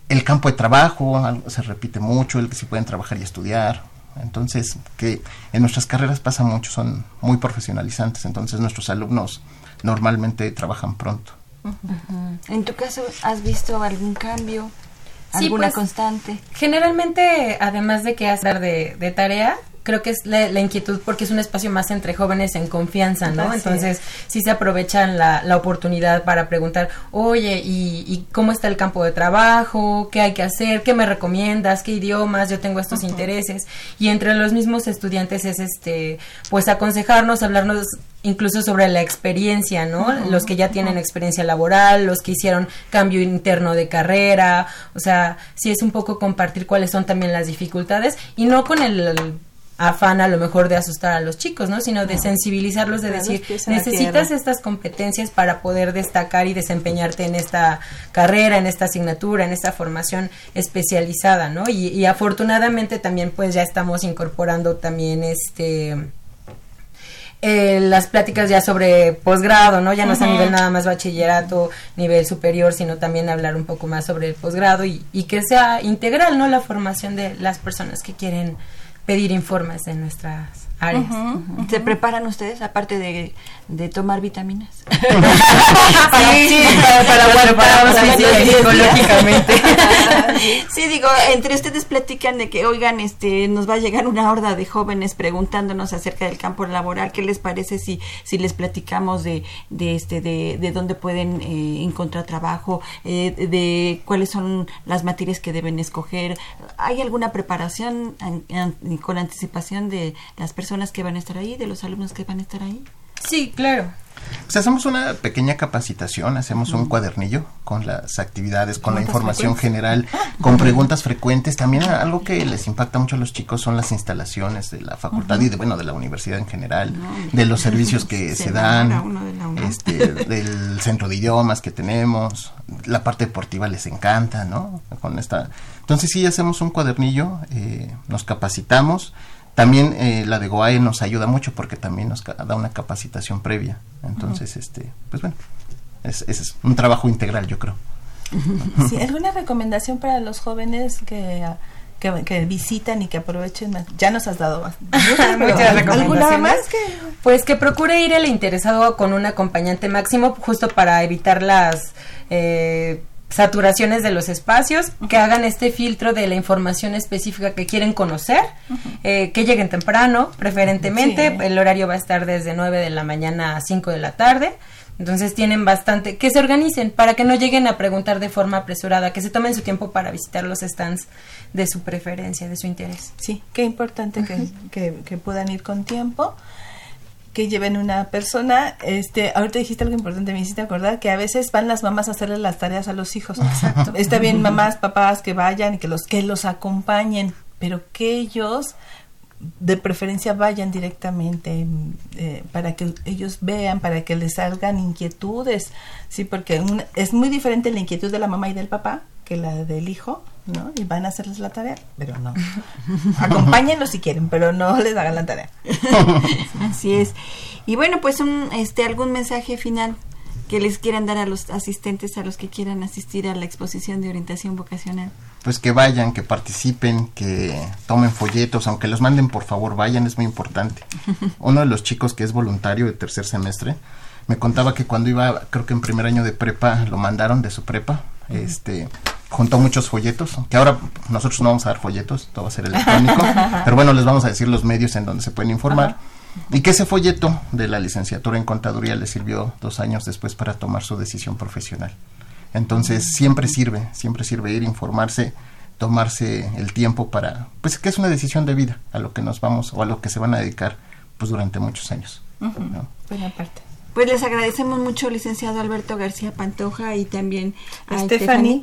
El campo de trabajo algo se repite mucho, el que si pueden trabajar y estudiar. Entonces, que en nuestras carreras pasa mucho, son muy profesionalizantes, entonces nuestros alumnos normalmente trabajan pronto. En tu caso, ¿has visto algún cambio? Sí, ¿Alguna pues, constante? Generalmente, además de que hacer de, de tarea, creo que es la, la inquietud porque es un espacio más entre jóvenes en confianza, ¿no? Así Entonces, sí se aprovechan la, la oportunidad para preguntar, oye, ¿y, y cómo está el campo de trabajo? ¿Qué hay que hacer? ¿Qué me recomiendas? ¿Qué idiomas? Yo tengo estos intereses. Y entre los mismos estudiantes es, este, pues, aconsejarnos, hablarnos incluso sobre la experiencia, ¿no? Los que ya tienen experiencia laboral, los que hicieron cambio interno de carrera, o sea, sí es un poco compartir cuáles son también las dificultades y no con el afán a lo mejor de asustar a los chicos, ¿no? Sino de No. sensibilizarlos, de Claro, decir, necesitas estas competencias para poder destacar y desempeñarte en esta carrera, en esta asignatura, en esta formación especializada, ¿no? Y, y afortunadamente también pues ya estamos incorporando también este eh, las pláticas ya sobre posgrado, ¿no? Ya no es a nivel nada más bachillerato, nivel superior, sino también hablar un poco más sobre el posgrado y, y que sea integral, ¿no? La formación de las personas que quieren pedir informes de nuestras áreas. ¿Se preparan ustedes, aparte de, de tomar vitaminas? (laughs) Sí, sí, para- para psicológicamente. (laughs) sí, digo, entre ustedes platican de que, oigan, este, nos va a llegar una horda de jóvenes preguntándonos acerca del campo laboral. ¿Qué les parece si, si les platicamos de, de este, de, de dónde pueden eh, encontrar trabajo, eh, de cuáles son las materias que deben escoger? ¿Hay alguna preparación an- an- con anticipación de las personas que van a estar ahí, de los alumnos que van a estar ahí? Sí, claro. Pues hacemos una pequeña capacitación, hacemos un cuadernillo con las actividades, con la información general, con preguntas frecuentes. También algo que les impacta mucho a los chicos son las instalaciones de la facultad y de, bueno, de la universidad en general, de los servicios que (laughs) Se dan, este, del centro de idiomas que tenemos, la parte deportiva les encanta, ¿no? Con esta, entonces sí hacemos un cuadernillo, eh, nos capacitamos. También eh, la de GOAE nos ayuda mucho porque también nos ca- da una capacitación previa. Entonces, este, pues bueno, es, ese es un trabajo integral, yo creo. Sí, ¿Alguna recomendación para los jóvenes que, que, que visitan y que aprovechen? más? Ya nos has dado más- (laughs) Muchas ¿Alguna recomendaciones. más que Pues que procure ir el interesado con un acompañante máximo, justo para evitar las eh, saturaciones de los espacios, que hagan este filtro de la información específica que quieren conocer, eh, que lleguen temprano, preferentemente, Sí. el horario va a estar desde 9 de la mañana a 5 de la tarde. Entonces tienen bastante, que se organicen para que no lleguen a preguntar de forma apresurada, que se tomen su tiempo para visitar los stands de su preferencia, de su interés. Sí, qué importante que, que, que puedan ir con tiempo, que lleven una persona. Este, ahorita dijiste algo importante, me hiciste acordar que a veces van las mamás a hacerle las tareas a los hijos. Exacto. (laughs) Está bien, mamás, papás, que vayan y que los, que los acompañen, pero que ellos de preferencia vayan directamente eh, para que ellos vean, para que les salgan inquietudes, sí, porque un- es muy diferente la inquietud de la mamá y del papá que la del hijo, ¿no? Y van a hacerles la tarea, pero no. (laughs) Acompáñenlos si quieren, pero no les hagan la tarea. (laughs) Así es. Y bueno, pues un, este, algún mensaje final que les quieran dar a los asistentes, a los que quieran asistir a la exposición de orientación vocacional. Pues que vayan, que participen, que tomen folletos, aunque los manden por favor, vayan, es muy importante. (laughs) Uno de los chicos que es voluntario de tercer semestre me contaba que cuando iba, creo que en primer año de prepa, lo mandaron de su prepa, este juntó muchos folletos, que ahora nosotros no vamos a dar folletos, todo va a ser electrónico, (laughs) pero bueno, les vamos a decir los medios en donde se pueden informar. Y que ese folleto de la licenciatura en contaduría le sirvió dos años después para tomar su decisión profesional. Entonces siempre sirve, siempre sirve ir, informarse, tomarse el tiempo para, pues que es una decisión de vida a lo que nos vamos o a lo que se van a dedicar pues durante muchos años. ¿no? Buena parte. Pues les agradecemos mucho, licenciado Alberto García Pantoja, y también a Stephanie. Stephanie.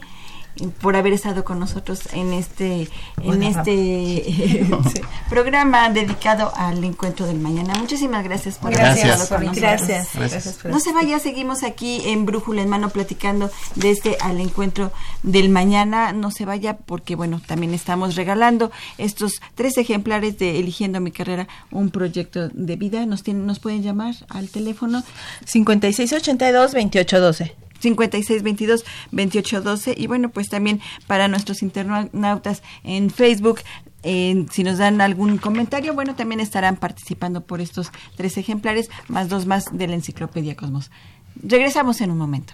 Por haber estado con nosotros en este en este (laughs) programa dedicado al encuentro del mañana. Muchísimas gracias por gracias, por gracias. gracias. no se vaya, seguimos aquí en Brújula en mano platicando de este al encuentro del mañana. No se vaya porque bueno, también estamos regalando estos tres ejemplares de Eligiendo mi carrera, un proyecto de vida. Nos tienen, nos pueden llamar al teléfono 5682 2812. 5622 2812 y bueno pues también para nuestros internautas en Facebook si nos dan algún comentario, bueno, también estarán participando por estos tres ejemplares, más dos más de la Enciclopedia Cosmos. Regresamos en un momento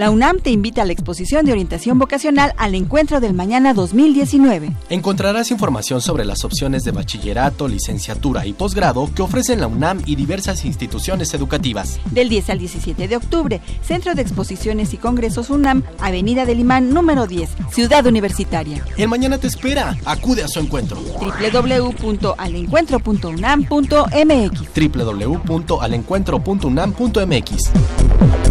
La UNAM te invita a la exposición de orientación vocacional al Encuentro del Mañana 2019. Encontrarás información sobre las opciones de bachillerato, licenciatura y posgrado que ofrecen la UNAM y diversas instituciones educativas. Del 10 al 17 de octubre, Centro de Exposiciones y Congresos UNAM, Avenida del Imán número 10, Ciudad Universitaria. El mañana te espera. Acude a su encuentro. www.alencuentro.unam.mx www.alencuentro.unam.mx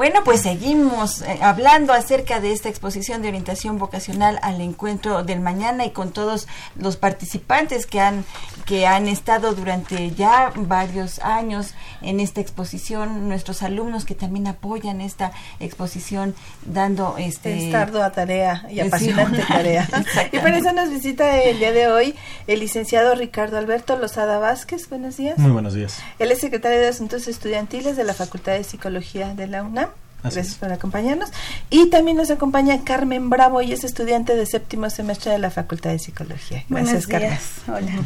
bueno, pues seguimos eh, hablando acerca de esta exposición de orientación vocacional al encuentro del mañana y con todos los participantes que han que han estado durante ya varios años en esta exposición, nuestros alumnos que también apoyan esta exposición dando este es ardua tarea y apasionante tarea. (laughs) y por eso nos visita el día de hoy el licenciado Ricardo Alberto Lozada Vázquez. Buenos días. Muy buenos días. Él es secretario de Asuntos Estudiantiles de la Facultad de Psicología de la UNAM. Gracias por acompañarnos. Y también nos acompaña Carmen Bravo, y es estudiante de séptimo semestre de la Facultad de Psicología. Gracias, Carmen. Hola.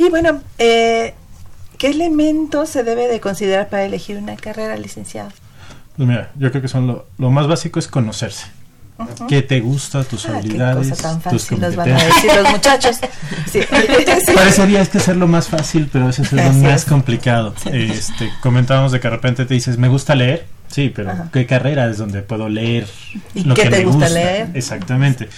Y bueno, eh, ¿qué elementos se debe de considerar para elegir una carrera, licenciado? Pues mira, yo creo que son lo, lo más básico es conocerse. ¿Qué te gusta? Tus ah, habilidades, tus competencias. van a decir los muchachos. (laughs) Sí. Parecería es que hacerlo más fácil, pero eso es lo más complicado. Este, comentábamos de que de repente te dices, me gusta leer, Sí, pero ¿qué carrera es donde puedo leer ¿Y lo qué que te me gusta, leer? Exactamente.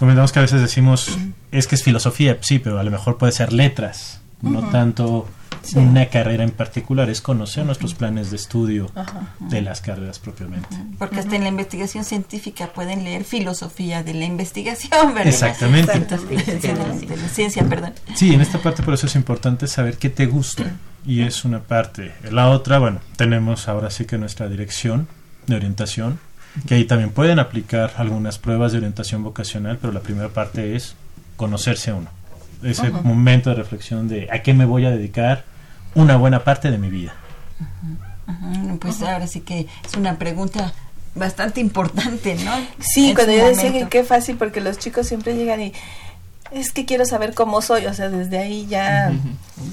Comentamos que a veces decimos, es que es filosofía, sí, pero a lo mejor puede ser letras, no tanto una carrera en particular, es conocer nuestros planes de estudio de las carreras propiamente. Porque hasta en la investigación científica pueden leer filosofía de la investigación, ¿verdad? Exactamente. de la ciencia, perdón. Sí, en esta parte por eso es importante saber qué te gusta y es una parte. La otra, bueno, tenemos ahora sí que nuestra dirección de orientación, que ahí también pueden aplicar algunas pruebas de orientación vocacional, pero la primera parte es conocerse a uno. Ese momento de reflexión de a qué me voy a dedicar una buena parte de mi vida. Pues ahora sí que es una pregunta bastante importante, ¿no? Sí, cuando yo decía que qué fácil, porque los chicos siempre llegan y es que quiero saber cómo soy, o sea, desde ahí ya,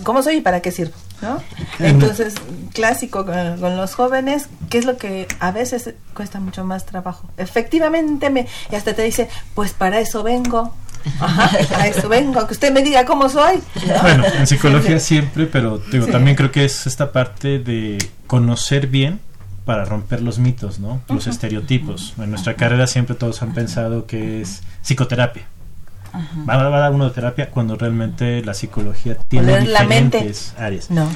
¿cómo soy y para qué sirvo? ¿no? Entonces, clásico con, los jóvenes, ¿qué es lo que a veces cuesta mucho más trabajo? Efectivamente, me, y hasta te dice, pues para eso vengo. Ajá, para eso vengo, que usted me diga cómo soy. Bueno, en psicología (laughs) siempre, pero digo, también creo que es esta parte de conocer bien para romper los mitos, ¿no? Los estereotipos. En nuestra carrera siempre todos han pensado que es psicoterapia Va, a dar uno de terapia cuando realmente la psicología tiene diferentes áreas. No.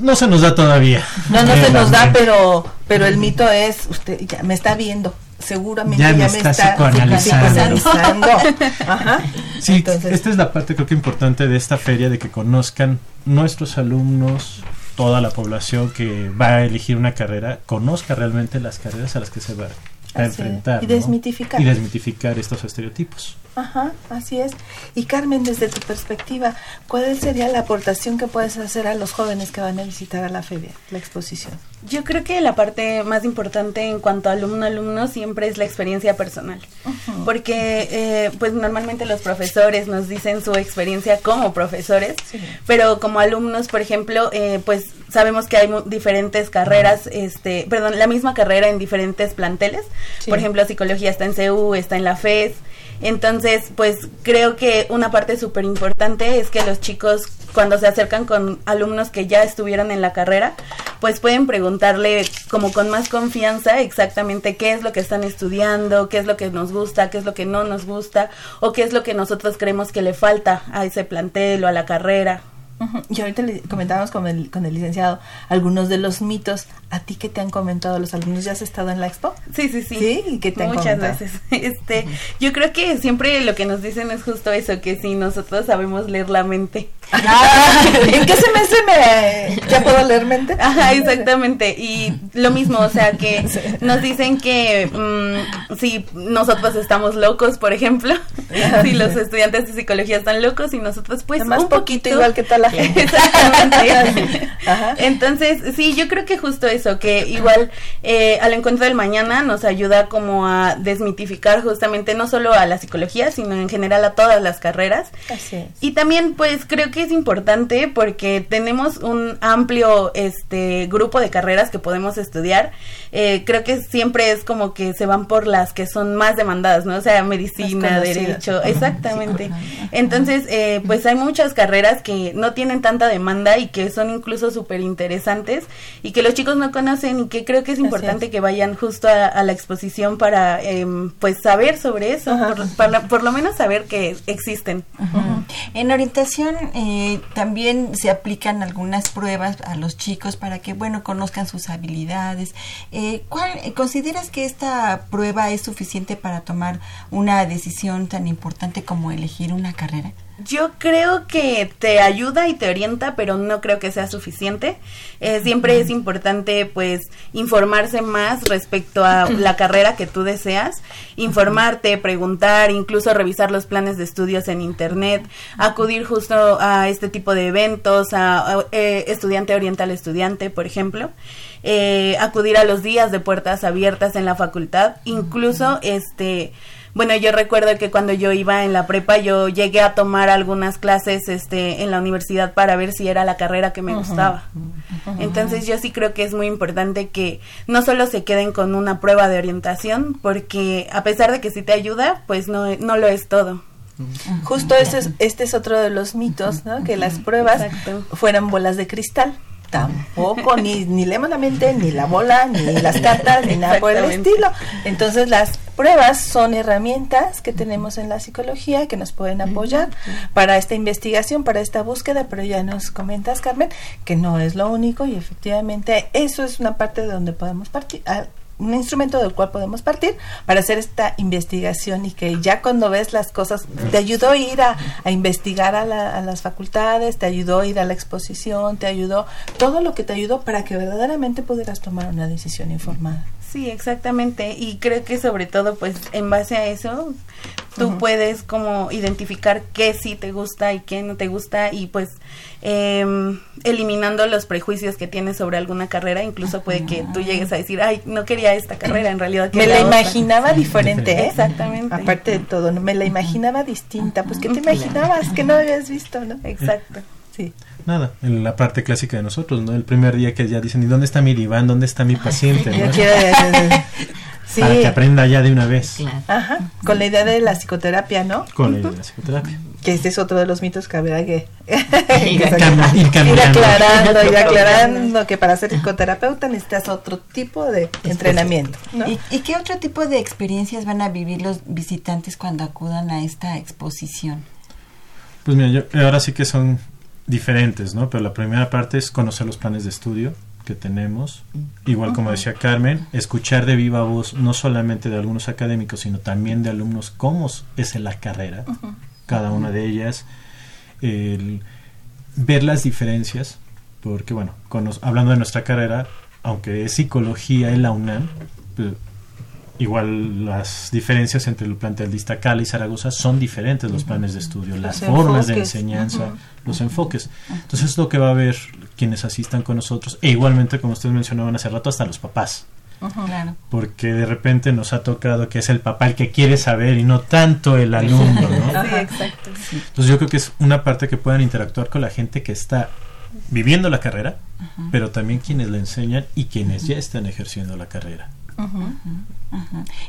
No se nos da todavía. No, no se nos da, pero pero el mito es, usted ya me está viendo, seguramente ya, me, está, psicoanalizando. (laughs) Ajá. Sí, esta es la parte creo que importante de esta feria, de que conozcan nuestros alumnos, toda la población que va a elegir una carrera, conozca realmente las carreras a las que se va a enfrentar. Y desmitificar. Y desmitificar estos estereotipos. Ajá, así es. Y Carmen, desde tu perspectiva, ¿cuál sería la aportación que puedes hacer a los jóvenes que van a visitar a la feria, la exposición? Yo creo que la parte más importante en cuanto a alumno-alumno siempre es la experiencia personal, porque eh, pues normalmente los profesores nos dicen su experiencia como profesores, pero como alumnos, por ejemplo, eh, pues sabemos que hay diferentes carreras, este, perdón, la misma carrera en diferentes planteles, por ejemplo, psicología está en CEU, está en la FES, entonces, pues creo que una parte súper importante es que los chicos cuando se acercan con alumnos que ya estuvieron en la carrera, pues pueden preguntarle como con más confianza exactamente qué es lo que están estudiando, qué es lo que nos gusta, qué es lo que no nos gusta o qué es lo que nosotros creemos que le falta a ese plantel o a la carrera. Y ahorita le comentábamos con el, con el licenciado algunos de los mitos. ¿A ti qué te han comentado los alumnos? ¿Ya has estado en la expo? Sí, sí, sí. ¿Sí? ¿Y qué te Muchas han veces. (laughs) Este, Yo creo que siempre lo que nos dicen es justo eso, que si nosotros sabemos leer la mente. ¿En qué (laughs) semestre me ya puedo leer mente? Ajá, exactamente. Y lo mismo, o sea, que (laughs) nos dicen que mm, si nosotros estamos locos, por ejemplo, si los estudiantes de psicología están locos y nosotros pues Nomás un poquito poquito igual que toda (laughs) Exactamente. (laughs) Entonces, sí, yo creo que justo eso, que igual eh, al encuentro del mañana nos ayuda como a desmitificar justamente no solo a la psicología, sino en general a todas las carreras. Así es. Y también, pues, creo que es importante porque tenemos un amplio este grupo de carreras que podemos estudiar. Eh, creo que siempre es como que se van por las que son más demandadas, ¿no? O sea, medicina, derecho, exactamente. Entonces, eh, pues hay muchas carreras que no tienen tanta demanda y que son incluso súper interesantes y que los chicos no conocen y que creo que es importante que vayan justo a, a la exposición para, em, pues, saber sobre eso, por, para- por lo menos saber que existen. En orientación eh, también se aplican algunas pruebas a los chicos para que, bueno, conozcan sus habilidades. Eh, ¿cuál, ¿Consideras que esta prueba es suficiente para tomar una decisión tan importante como elegir una carrera? Yo creo que te ayuda y te orienta, pero no creo que sea suficiente. Eh, siempre es importante, pues, informarse más respecto a (clears throat) la carrera que tú deseas, informarte, preguntar, incluso revisar los planes de estudios en internet, acudir justo a este tipo de eventos, a, a, eh, estudiante oriental estudiante, por ejemplo, eh, acudir a los días de puertas abiertas en la facultad, incluso, este bueno, yo recuerdo que cuando yo iba en la prepa, yo llegué a tomar algunas clases este, en la universidad para ver si era la carrera que me gustaba. Entonces yo sí creo que es muy importante que no solo se queden con una prueba de orientación, porque a pesar de que sí te ayuda, pues no, no lo es todo. Justo ese es, este es otro de los mitos, ¿no? Que las pruebas fueran bolas de cristal. Tampoco, ni, ni leemos la mente, ni la bola, ni las cartas, ni nada por el estilo. Entonces las pruebas son herramientas que tenemos en la psicología que nos pueden apoyar para esta investigación, para esta búsqueda, pero ya nos comentas, Carmen, que no es lo único y efectivamente eso es una parte de donde podemos partir. ah, un instrumento del cual podemos partir para hacer esta investigación y que ya cuando ves las cosas, te ayudó a ir a, investigar a, la- a las facultades, te ayudó a ir a la exposición, te ayudó, todo lo que te ayudó para que verdaderamente pudieras tomar una decisión informada. Sí, exactamente. Y creo que sobre todo, pues, en base a eso, tú puedes como identificar qué sí te gusta y qué no te gusta y pues em, eliminando los prejuicios que tienes sobre alguna carrera, incluso puede que tú llegues a decir, ay, no quería esta carrera, en realidad Me la otra". imaginaba diferente, ¿eh? Exactamente. Aparte de todo, ¿no? me la imaginaba distinta. Pues, ¿qué te imaginabas? Que no habías visto, ¿no? Exacto. Sí. Nada, en la parte clásica de nosotros, ¿no? El primer día que ya dicen, ¿y dónde está mi diván? ¿Dónde está mi paciente? (laughs) Para que aprenda ya de una vez. Ajá, con la idea de la psicoterapia, ¿no? Con la idea de la psicoterapia. Que este es otro de los mitos que habrá que (laughs) Ir cam- ir aclarando, ir (laughs) aclarando que para ser psicoterapeuta necesitas otro tipo de entrenamiento. ¿no? ¿Y, y qué otro tipo de experiencias van a vivir los visitantes cuando acudan a esta exposición? Pues mira, yo, ahora sí que son diferentes, ¿no? Pero la primera parte es conocer los planes de estudio que tenemos. Igual como decía Carmen, escuchar de viva voz no solamente de algunos académicos, sino también de alumnos cómo es en la carrera, cada una de ellas. El ver las diferencias, porque bueno, cono- hablando de nuestra carrera, aunque es psicología en la UNAM, pues, igual las diferencias entre el plantel de Iztacala y Zaragoza son diferentes los planes de estudio, las Los formas de enseñanza, los enfoques. Entonces es lo que va a ver quienes asistan con nosotros e igualmente como ustedes mencionaban hace rato hasta los papás. Claro. Porque de repente nos ha tocado que es el papá el que quiere saber y no tanto el alumno, ¿no? Sí, exacto. Entonces yo creo que es una parte que puedan interactuar con la gente que está viviendo la carrera, pero también quienes la enseñan y quienes ya están ejerciendo la carrera.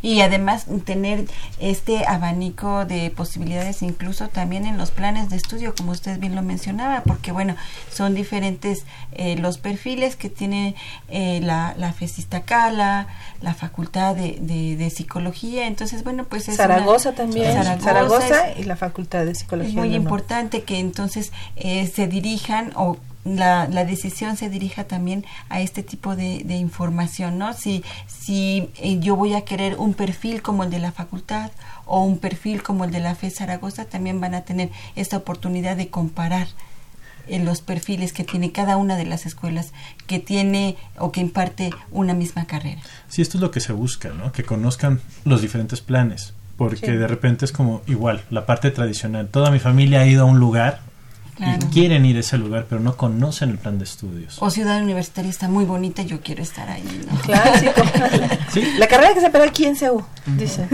Y además tener este abanico de posibilidades incluso también en los planes de estudio, como usted bien lo mencionaba, porque bueno, son diferentes eh, los perfiles que tiene eh, la, la FESISTACALA, la Facultad de, de, de Psicología, entonces bueno, pues es Zaragoza una- también, Zaragoza, Zaragoza, es- y la Facultad de Psicología. es muy importante que entonces eh, se dirijan o la, la decisión se dirija también a este tipo de, de información, ¿no? Si, si eh, yo voy a querer un perfil como el de la facultad o un perfil como el de la FE Zaragoza, también van a tener esta oportunidad de comparar eh, los perfiles que tiene cada una de las escuelas que tiene o que imparte una misma carrera. Sí, esto es lo que se busca, ¿no? Que conozcan los diferentes planes, porque Sí. de repente es como igual, la parte tradicional. Toda mi familia ha ido a un lugar Claro. y quieren ir a ese lugar, pero no conocen el plan de estudios. O Ciudad Universitaria está muy bonita, yo quiero estar ahí. ¿no? (laughs) Claro, (laughs) sí, La carrera que se pega aquí en CEU, dice.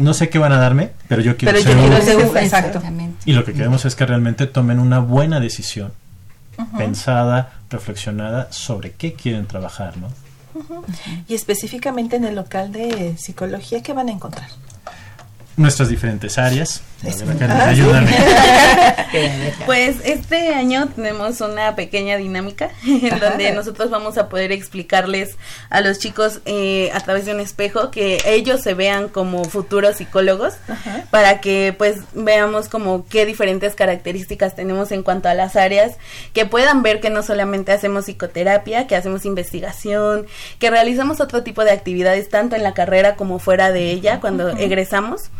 No sé qué van a darme, pero yo quiero Pero yo quiero. CEU, exacto. Y lo que queremos es que realmente tomen una buena decisión, pensada, reflexionada sobre qué quieren trabajar, ¿no? Y específicamente en el local de psicología, ¿qué van a encontrar? Nuestras diferentes áreas. A ver, acá nos sí. ayudan. (laughs) (laughs) Pues este año tenemos una pequeña dinámica (laughs) en Ajá. donde nosotros vamos a poder explicarles a los chicos eh, a través de un espejo que ellos se vean como futuros psicólogos Ajá. para que pues veamos como qué diferentes características tenemos en cuanto a las áreas, que puedan ver que no solamente hacemos psicoterapia, que hacemos investigación, que realizamos otro tipo de actividades tanto en la carrera como fuera de ella cuando egresamos.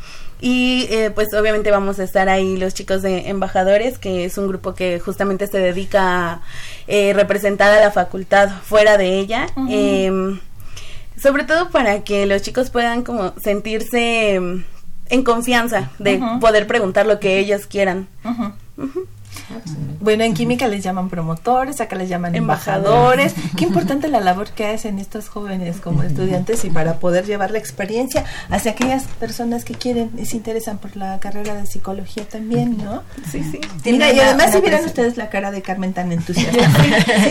Y eh, pues obviamente vamos a estar ahí los chicos de embajadores, que es un grupo que justamente se dedica a eh, representar a la facultad fuera de ella. Em, sobre todo para que los chicos puedan como sentirse em, en confianza de poder preguntar lo que ellos quieran. Ujú. Bueno, en química les llaman promotores, acá les llaman Embajadores. embajadores. Qué importante la labor que hacen estos jóvenes como estudiantes y para poder llevar la experiencia hacia aquellas personas que quieren y se interesan por la carrera de psicología también, ¿no? Sí, sí. Mira, y además si vieran ustedes la cara de Carmen tan entusiasta. (laughs)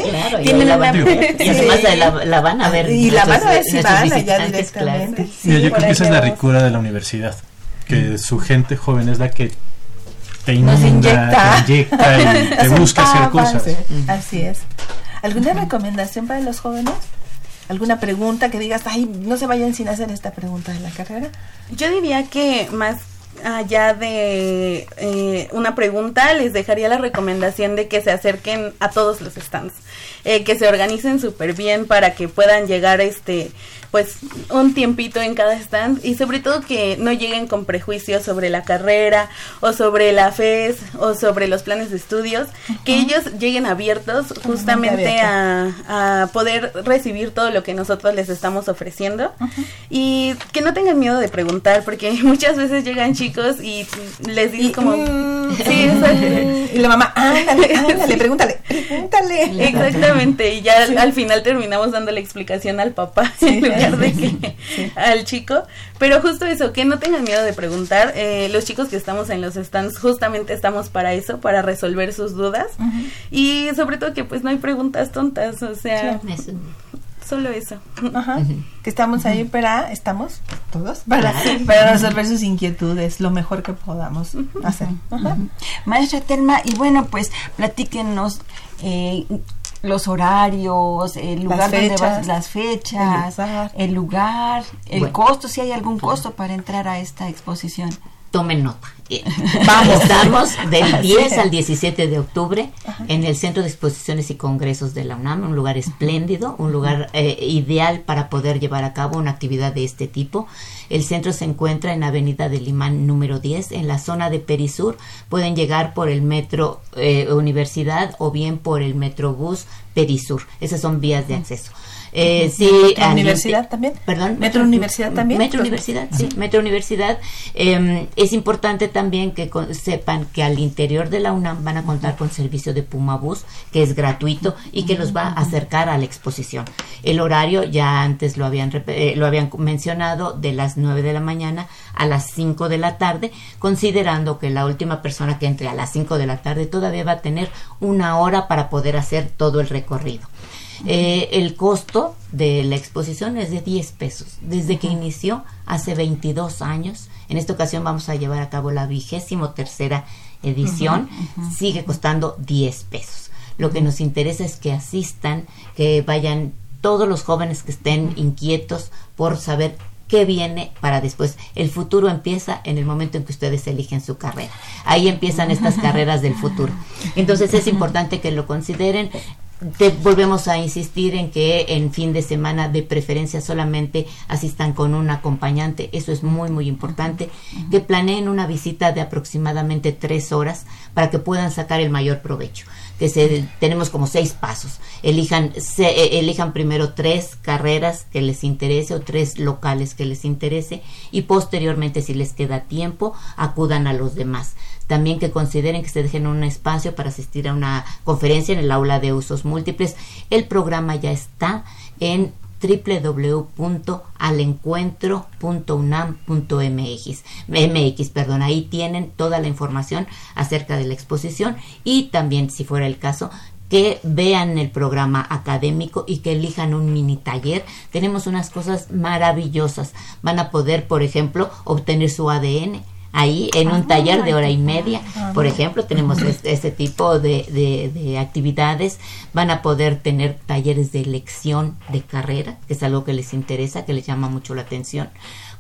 Claro, y, la van, además Sí. la, la van a ver. Y la van a ver si van allá claro. directamente. Mira, yo creo que esa es la ricura de la universidad, que su gente joven es la que te Nos inunda, inyecta. te inyecta y (laughs) te busca hacer cosas. Así es. ¿Alguna recomendación para los jóvenes? ¿Alguna pregunta que digas, ay, no se vayan sin hacer esta pregunta de la carrera? Yo diría que más allá de eh, una pregunta, les dejaría la recomendación de que se acerquen a todos los stands, eh, que se organicen súper bien para que puedan llegar este pues un tiempito en cada stand y sobre todo que no lleguen con prejuicios sobre la carrera o sobre la FES o sobre los planes de estudios, que ellos lleguen abiertos justamente a, a poder recibir todo lo que nosotros les estamos ofreciendo y que no tengan miedo de preguntar porque (laughs) muchas veces llegan chicos y les dices como (laughs) sí, exacto. (laughs) Y la mamá, ándale, ándale, pregúntale, pregúntale. Exactamente, y ya al- Sí. al final terminamos dando la explicación al papá lugar de que al chico. Pero justo eso, que no tengan miedo de preguntar. Eh, los chicos que estamos en los stands justamente estamos para eso, para resolver sus dudas. Y sobre todo que pues no hay preguntas tontas, o sea, Eso. solo eso. Ajá. Que estamos ahí para, estamos todos, para, (laughs) para resolver sus inquietudes lo mejor que podamos hacer. Ajá. Maestra Telma, y bueno, pues platíquenos eh, los horarios, el lugar Las donde vas, las fechas, el el lugar, el, Bueno. costo, si hay algún costo para entrar a esta exposición. Tomen nota. Eh, Estamos del 10 al 17 de octubre en el Centro de Exposiciones y Congresos de la UNAM, un lugar espléndido, un lugar eh, ideal para poder llevar a cabo una actividad de este tipo. El centro se encuentra en Avenida del Limán número 10, en la zona de Perisur. Pueden llegar por el metro eh, Universidad o bien por el Metrobús Perisur. Esas son vías de acceso. Eh, sí, ¿Metro Universidad también? Perdón. ¿Metro Universidad también? Metro Universidad, sí, Metro Universidad. Eh, es importante también que con- sepan que al interior de la UNAM van a contar con servicio de Pumabús, que es gratuito y que los va a acercar a la exposición. El horario ya antes lo habían, eh, lo habían mencionado, de las 9 de la mañana a las 5 de la tarde, considerando que la última persona que entre a las 5 de la tarde todavía va a tener una hora para poder hacer todo el recorrido. Eh, el costo de la exposición es de 10 pesos. Desde que inició hace 22 años, en esta ocasión vamos a llevar a cabo la vigésimo tercera edición, sigue costando 10 pesos. Lo que nos interesa es que asistan, que vayan todos los jóvenes que estén inquietos por saber qué viene para después. El futuro empieza en el momento en que ustedes eligen su carrera. Ahí empiezan estas (laughs) carreras del futuro. Entonces es (laughs) importante que lo consideren. Te volvemos a insistir en que en fin de semana de preferencia solamente asistan con un acompañante, eso es muy muy importante, que planeen una visita de aproximadamente tres horas para que puedan sacar el mayor provecho. Que se, tenemos como seis pasos. Elijan, se, eh, elijan primero tres carreras que les interese o tres locales que les interese y posteriormente si les queda tiempo acudan a los demás también que consideren que se dejen un espacio para asistir a una conferencia en el aula de usos múltiples. El programa ya está en www.alencuentro.unam.mx MX, perdón, ahí tienen toda la información acerca de la exposición y también, si fuera el caso, que vean el programa académico y que elijan un mini taller. Tenemos unas cosas maravillosas. Van a poder, por ejemplo, obtener su ADN ahí en un Ah, taller de hora y media. Por ejemplo, tenemos este, este tipo de, de- de actividades. Van a poder tener talleres de elección de carrera, que es algo que les interesa, que les llama mucho la atención,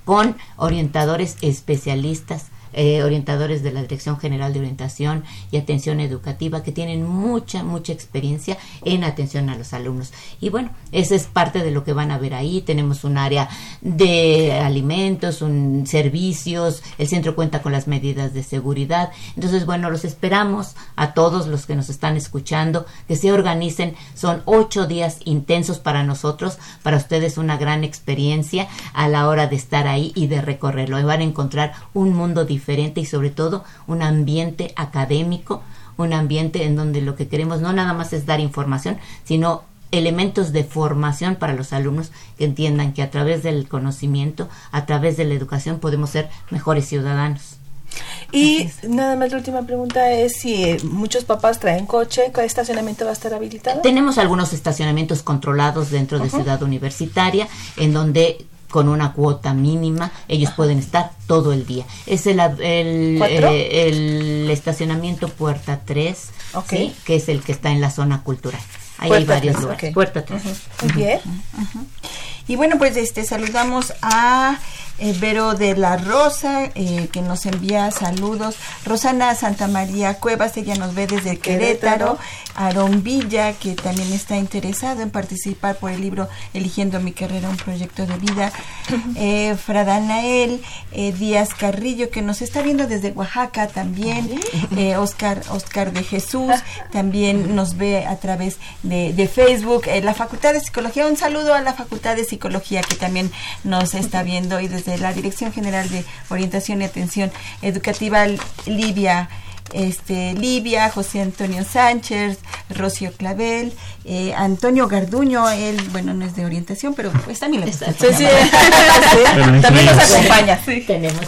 con orientadores especialistas. Eh, orientadores de la Dirección General de Orientación y Atención Educativa que tienen mucha, mucha experiencia en atención a los alumnos. Y bueno, esa es parte de lo que van a ver ahí. Tenemos un área de alimentos, un servicios, el centro cuenta con las medidas de seguridad. Entonces, bueno, los esperamos a todos los que nos están escuchando, que se organicen. Son ocho días intensos para nosotros, para ustedes una gran experiencia a la hora de estar ahí y de recorrerlo. Van a encontrar un mundo diferente y sobre todo un ambiente académico, un ambiente en donde lo que queremos no nada más es dar información, sino elementos de formación para los alumnos que entiendan que a través del conocimiento, a través de la educación podemos ser mejores ciudadanos. Y nada más la última pregunta es si eh, muchos papás traen coche, ¿qué estacionamiento va a estar habilitado? Tenemos algunos estacionamientos controlados dentro de. Ciudad Universitaria en donde con una cuota mínima ellos pueden estar todo el día. Es el, el, eh, el estacionamiento Puerta 3, Ok. ¿sí? que es el que está en la zona cultural. Ahí hay varios lugares. Puerta 3. Muy bien. Y bueno, pues este saludamos a eh, Vero de la Rosa, eh, que nos envía saludos. Rosana Santa María Cuevas, ella nos ve desde Querétaro. Aarón Villa, que también está interesado en participar por el libro Eligiendo mi carrera, un proyecto de vida. (coughs) Eh, Fradanael eh, Díaz Carrillo, que nos está viendo desde Oaxaca también. Eh, Oscar, Oscar de Jesús, (laughs) también nos ve a través de, de Facebook. La Facultad de Psicología, un saludo a la Facultad de Psicología que también nos está viendo y desde la Dirección General de Orientación y Atención Educativa, Livia. Este, Livia, José Antonio Sánchez, Rocío Clavel, eh, Antonio Garduño, él, bueno, no es de orientación, pero pues también le gusta. Sí, sí. También nos acompaña. Tenemos.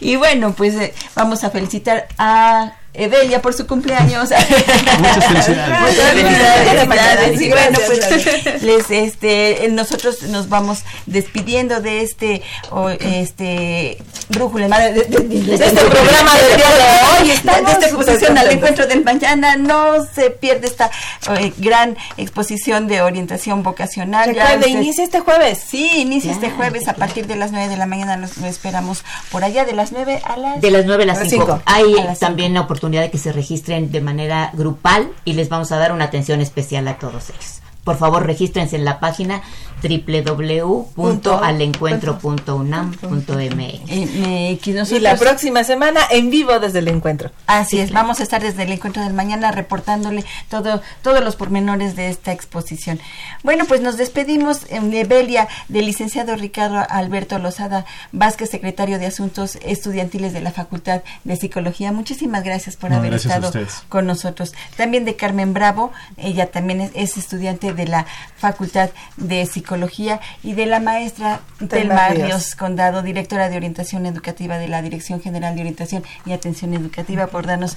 Y bueno, pues eh, vamos a felicitar a Evelia por su cumpleaños. Muchas felicidades. Muchas felicidades. felicidades. Y bueno, pues les, este, nosotros nos vamos despidiendo de este, o, este, brújula, de, de- de- de este programa del día de hoy, esta, de esta exposición al encuentro del mañana. No se pierde esta eh, gran exposición de orientación vocacional. Recuerde, usted- inicia este jueves. Sí, inicia Ya, este jueves a partir de las 9 de la mañana. Nos lo esperamos por allá de las 9 a las De las 9 a las a las 5. cinco. Hay A las también la oportunidad de que se registren de manera grupal y les vamos a dar una atención especial a todos ellos. por favor regístrense en la página www.alencuentro.unam.mx. Y la próxima semana en vivo desde el encuentro. Así es, vamos a estar desde el encuentro del mañana reportándole todo, todos los pormenores de esta exposición. Bueno, pues nos despedimos en Evelia del licenciado Ricardo Alberto Lozada Vázquez, secretario de Asuntos Estudiantiles de la Facultad de Psicología. Muchísimas gracias por haber estado con nosotros. También de Carmen Bravo, ella también es, es estudiante de la Facultad de Psicología y de la maestra Telma Ríos Condado, directora de Orientación Educativa de la Dirección General de Orientación y Atención Educativa, por darnos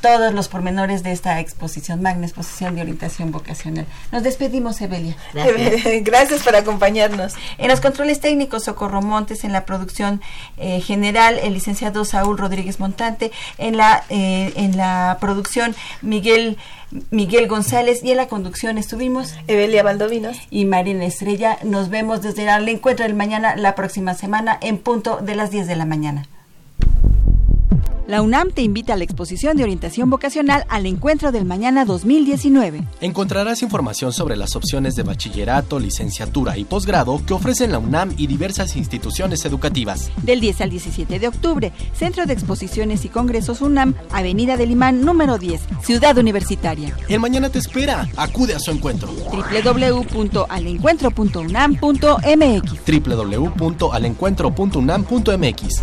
todos los pormenores de esta exposición, magna exposición de orientación vocacional. Nos despedimos, Evelia. Gracias, Gracias por acompañarnos. En los controles técnicos, Socorro Montes, en la producción eh, general, el licenciado Saúl Rodríguez Montante, en la, eh, en la producción, Miguel Miguel González y en la conducción estuvimos Evelia Valdovinos y Marina Estrella. Nos vemos desde el encuentro del mañana la próxima semana en punto de las 10 de la mañana. La UNAM te invita a la exposición de orientación vocacional al Encuentro del Mañana 2019. Encontrarás información sobre las opciones de bachillerato, licenciatura y posgrado que ofrecen la UNAM y diversas instituciones educativas. Del 10 al 17 de octubre, Centro de Exposiciones y Congresos UNAM, Avenida del Imán número 10, Ciudad Universitaria. El mañana te espera. Acude a su encuentro. www.alencuentro.unam.mx www.alencuentro.unam.mx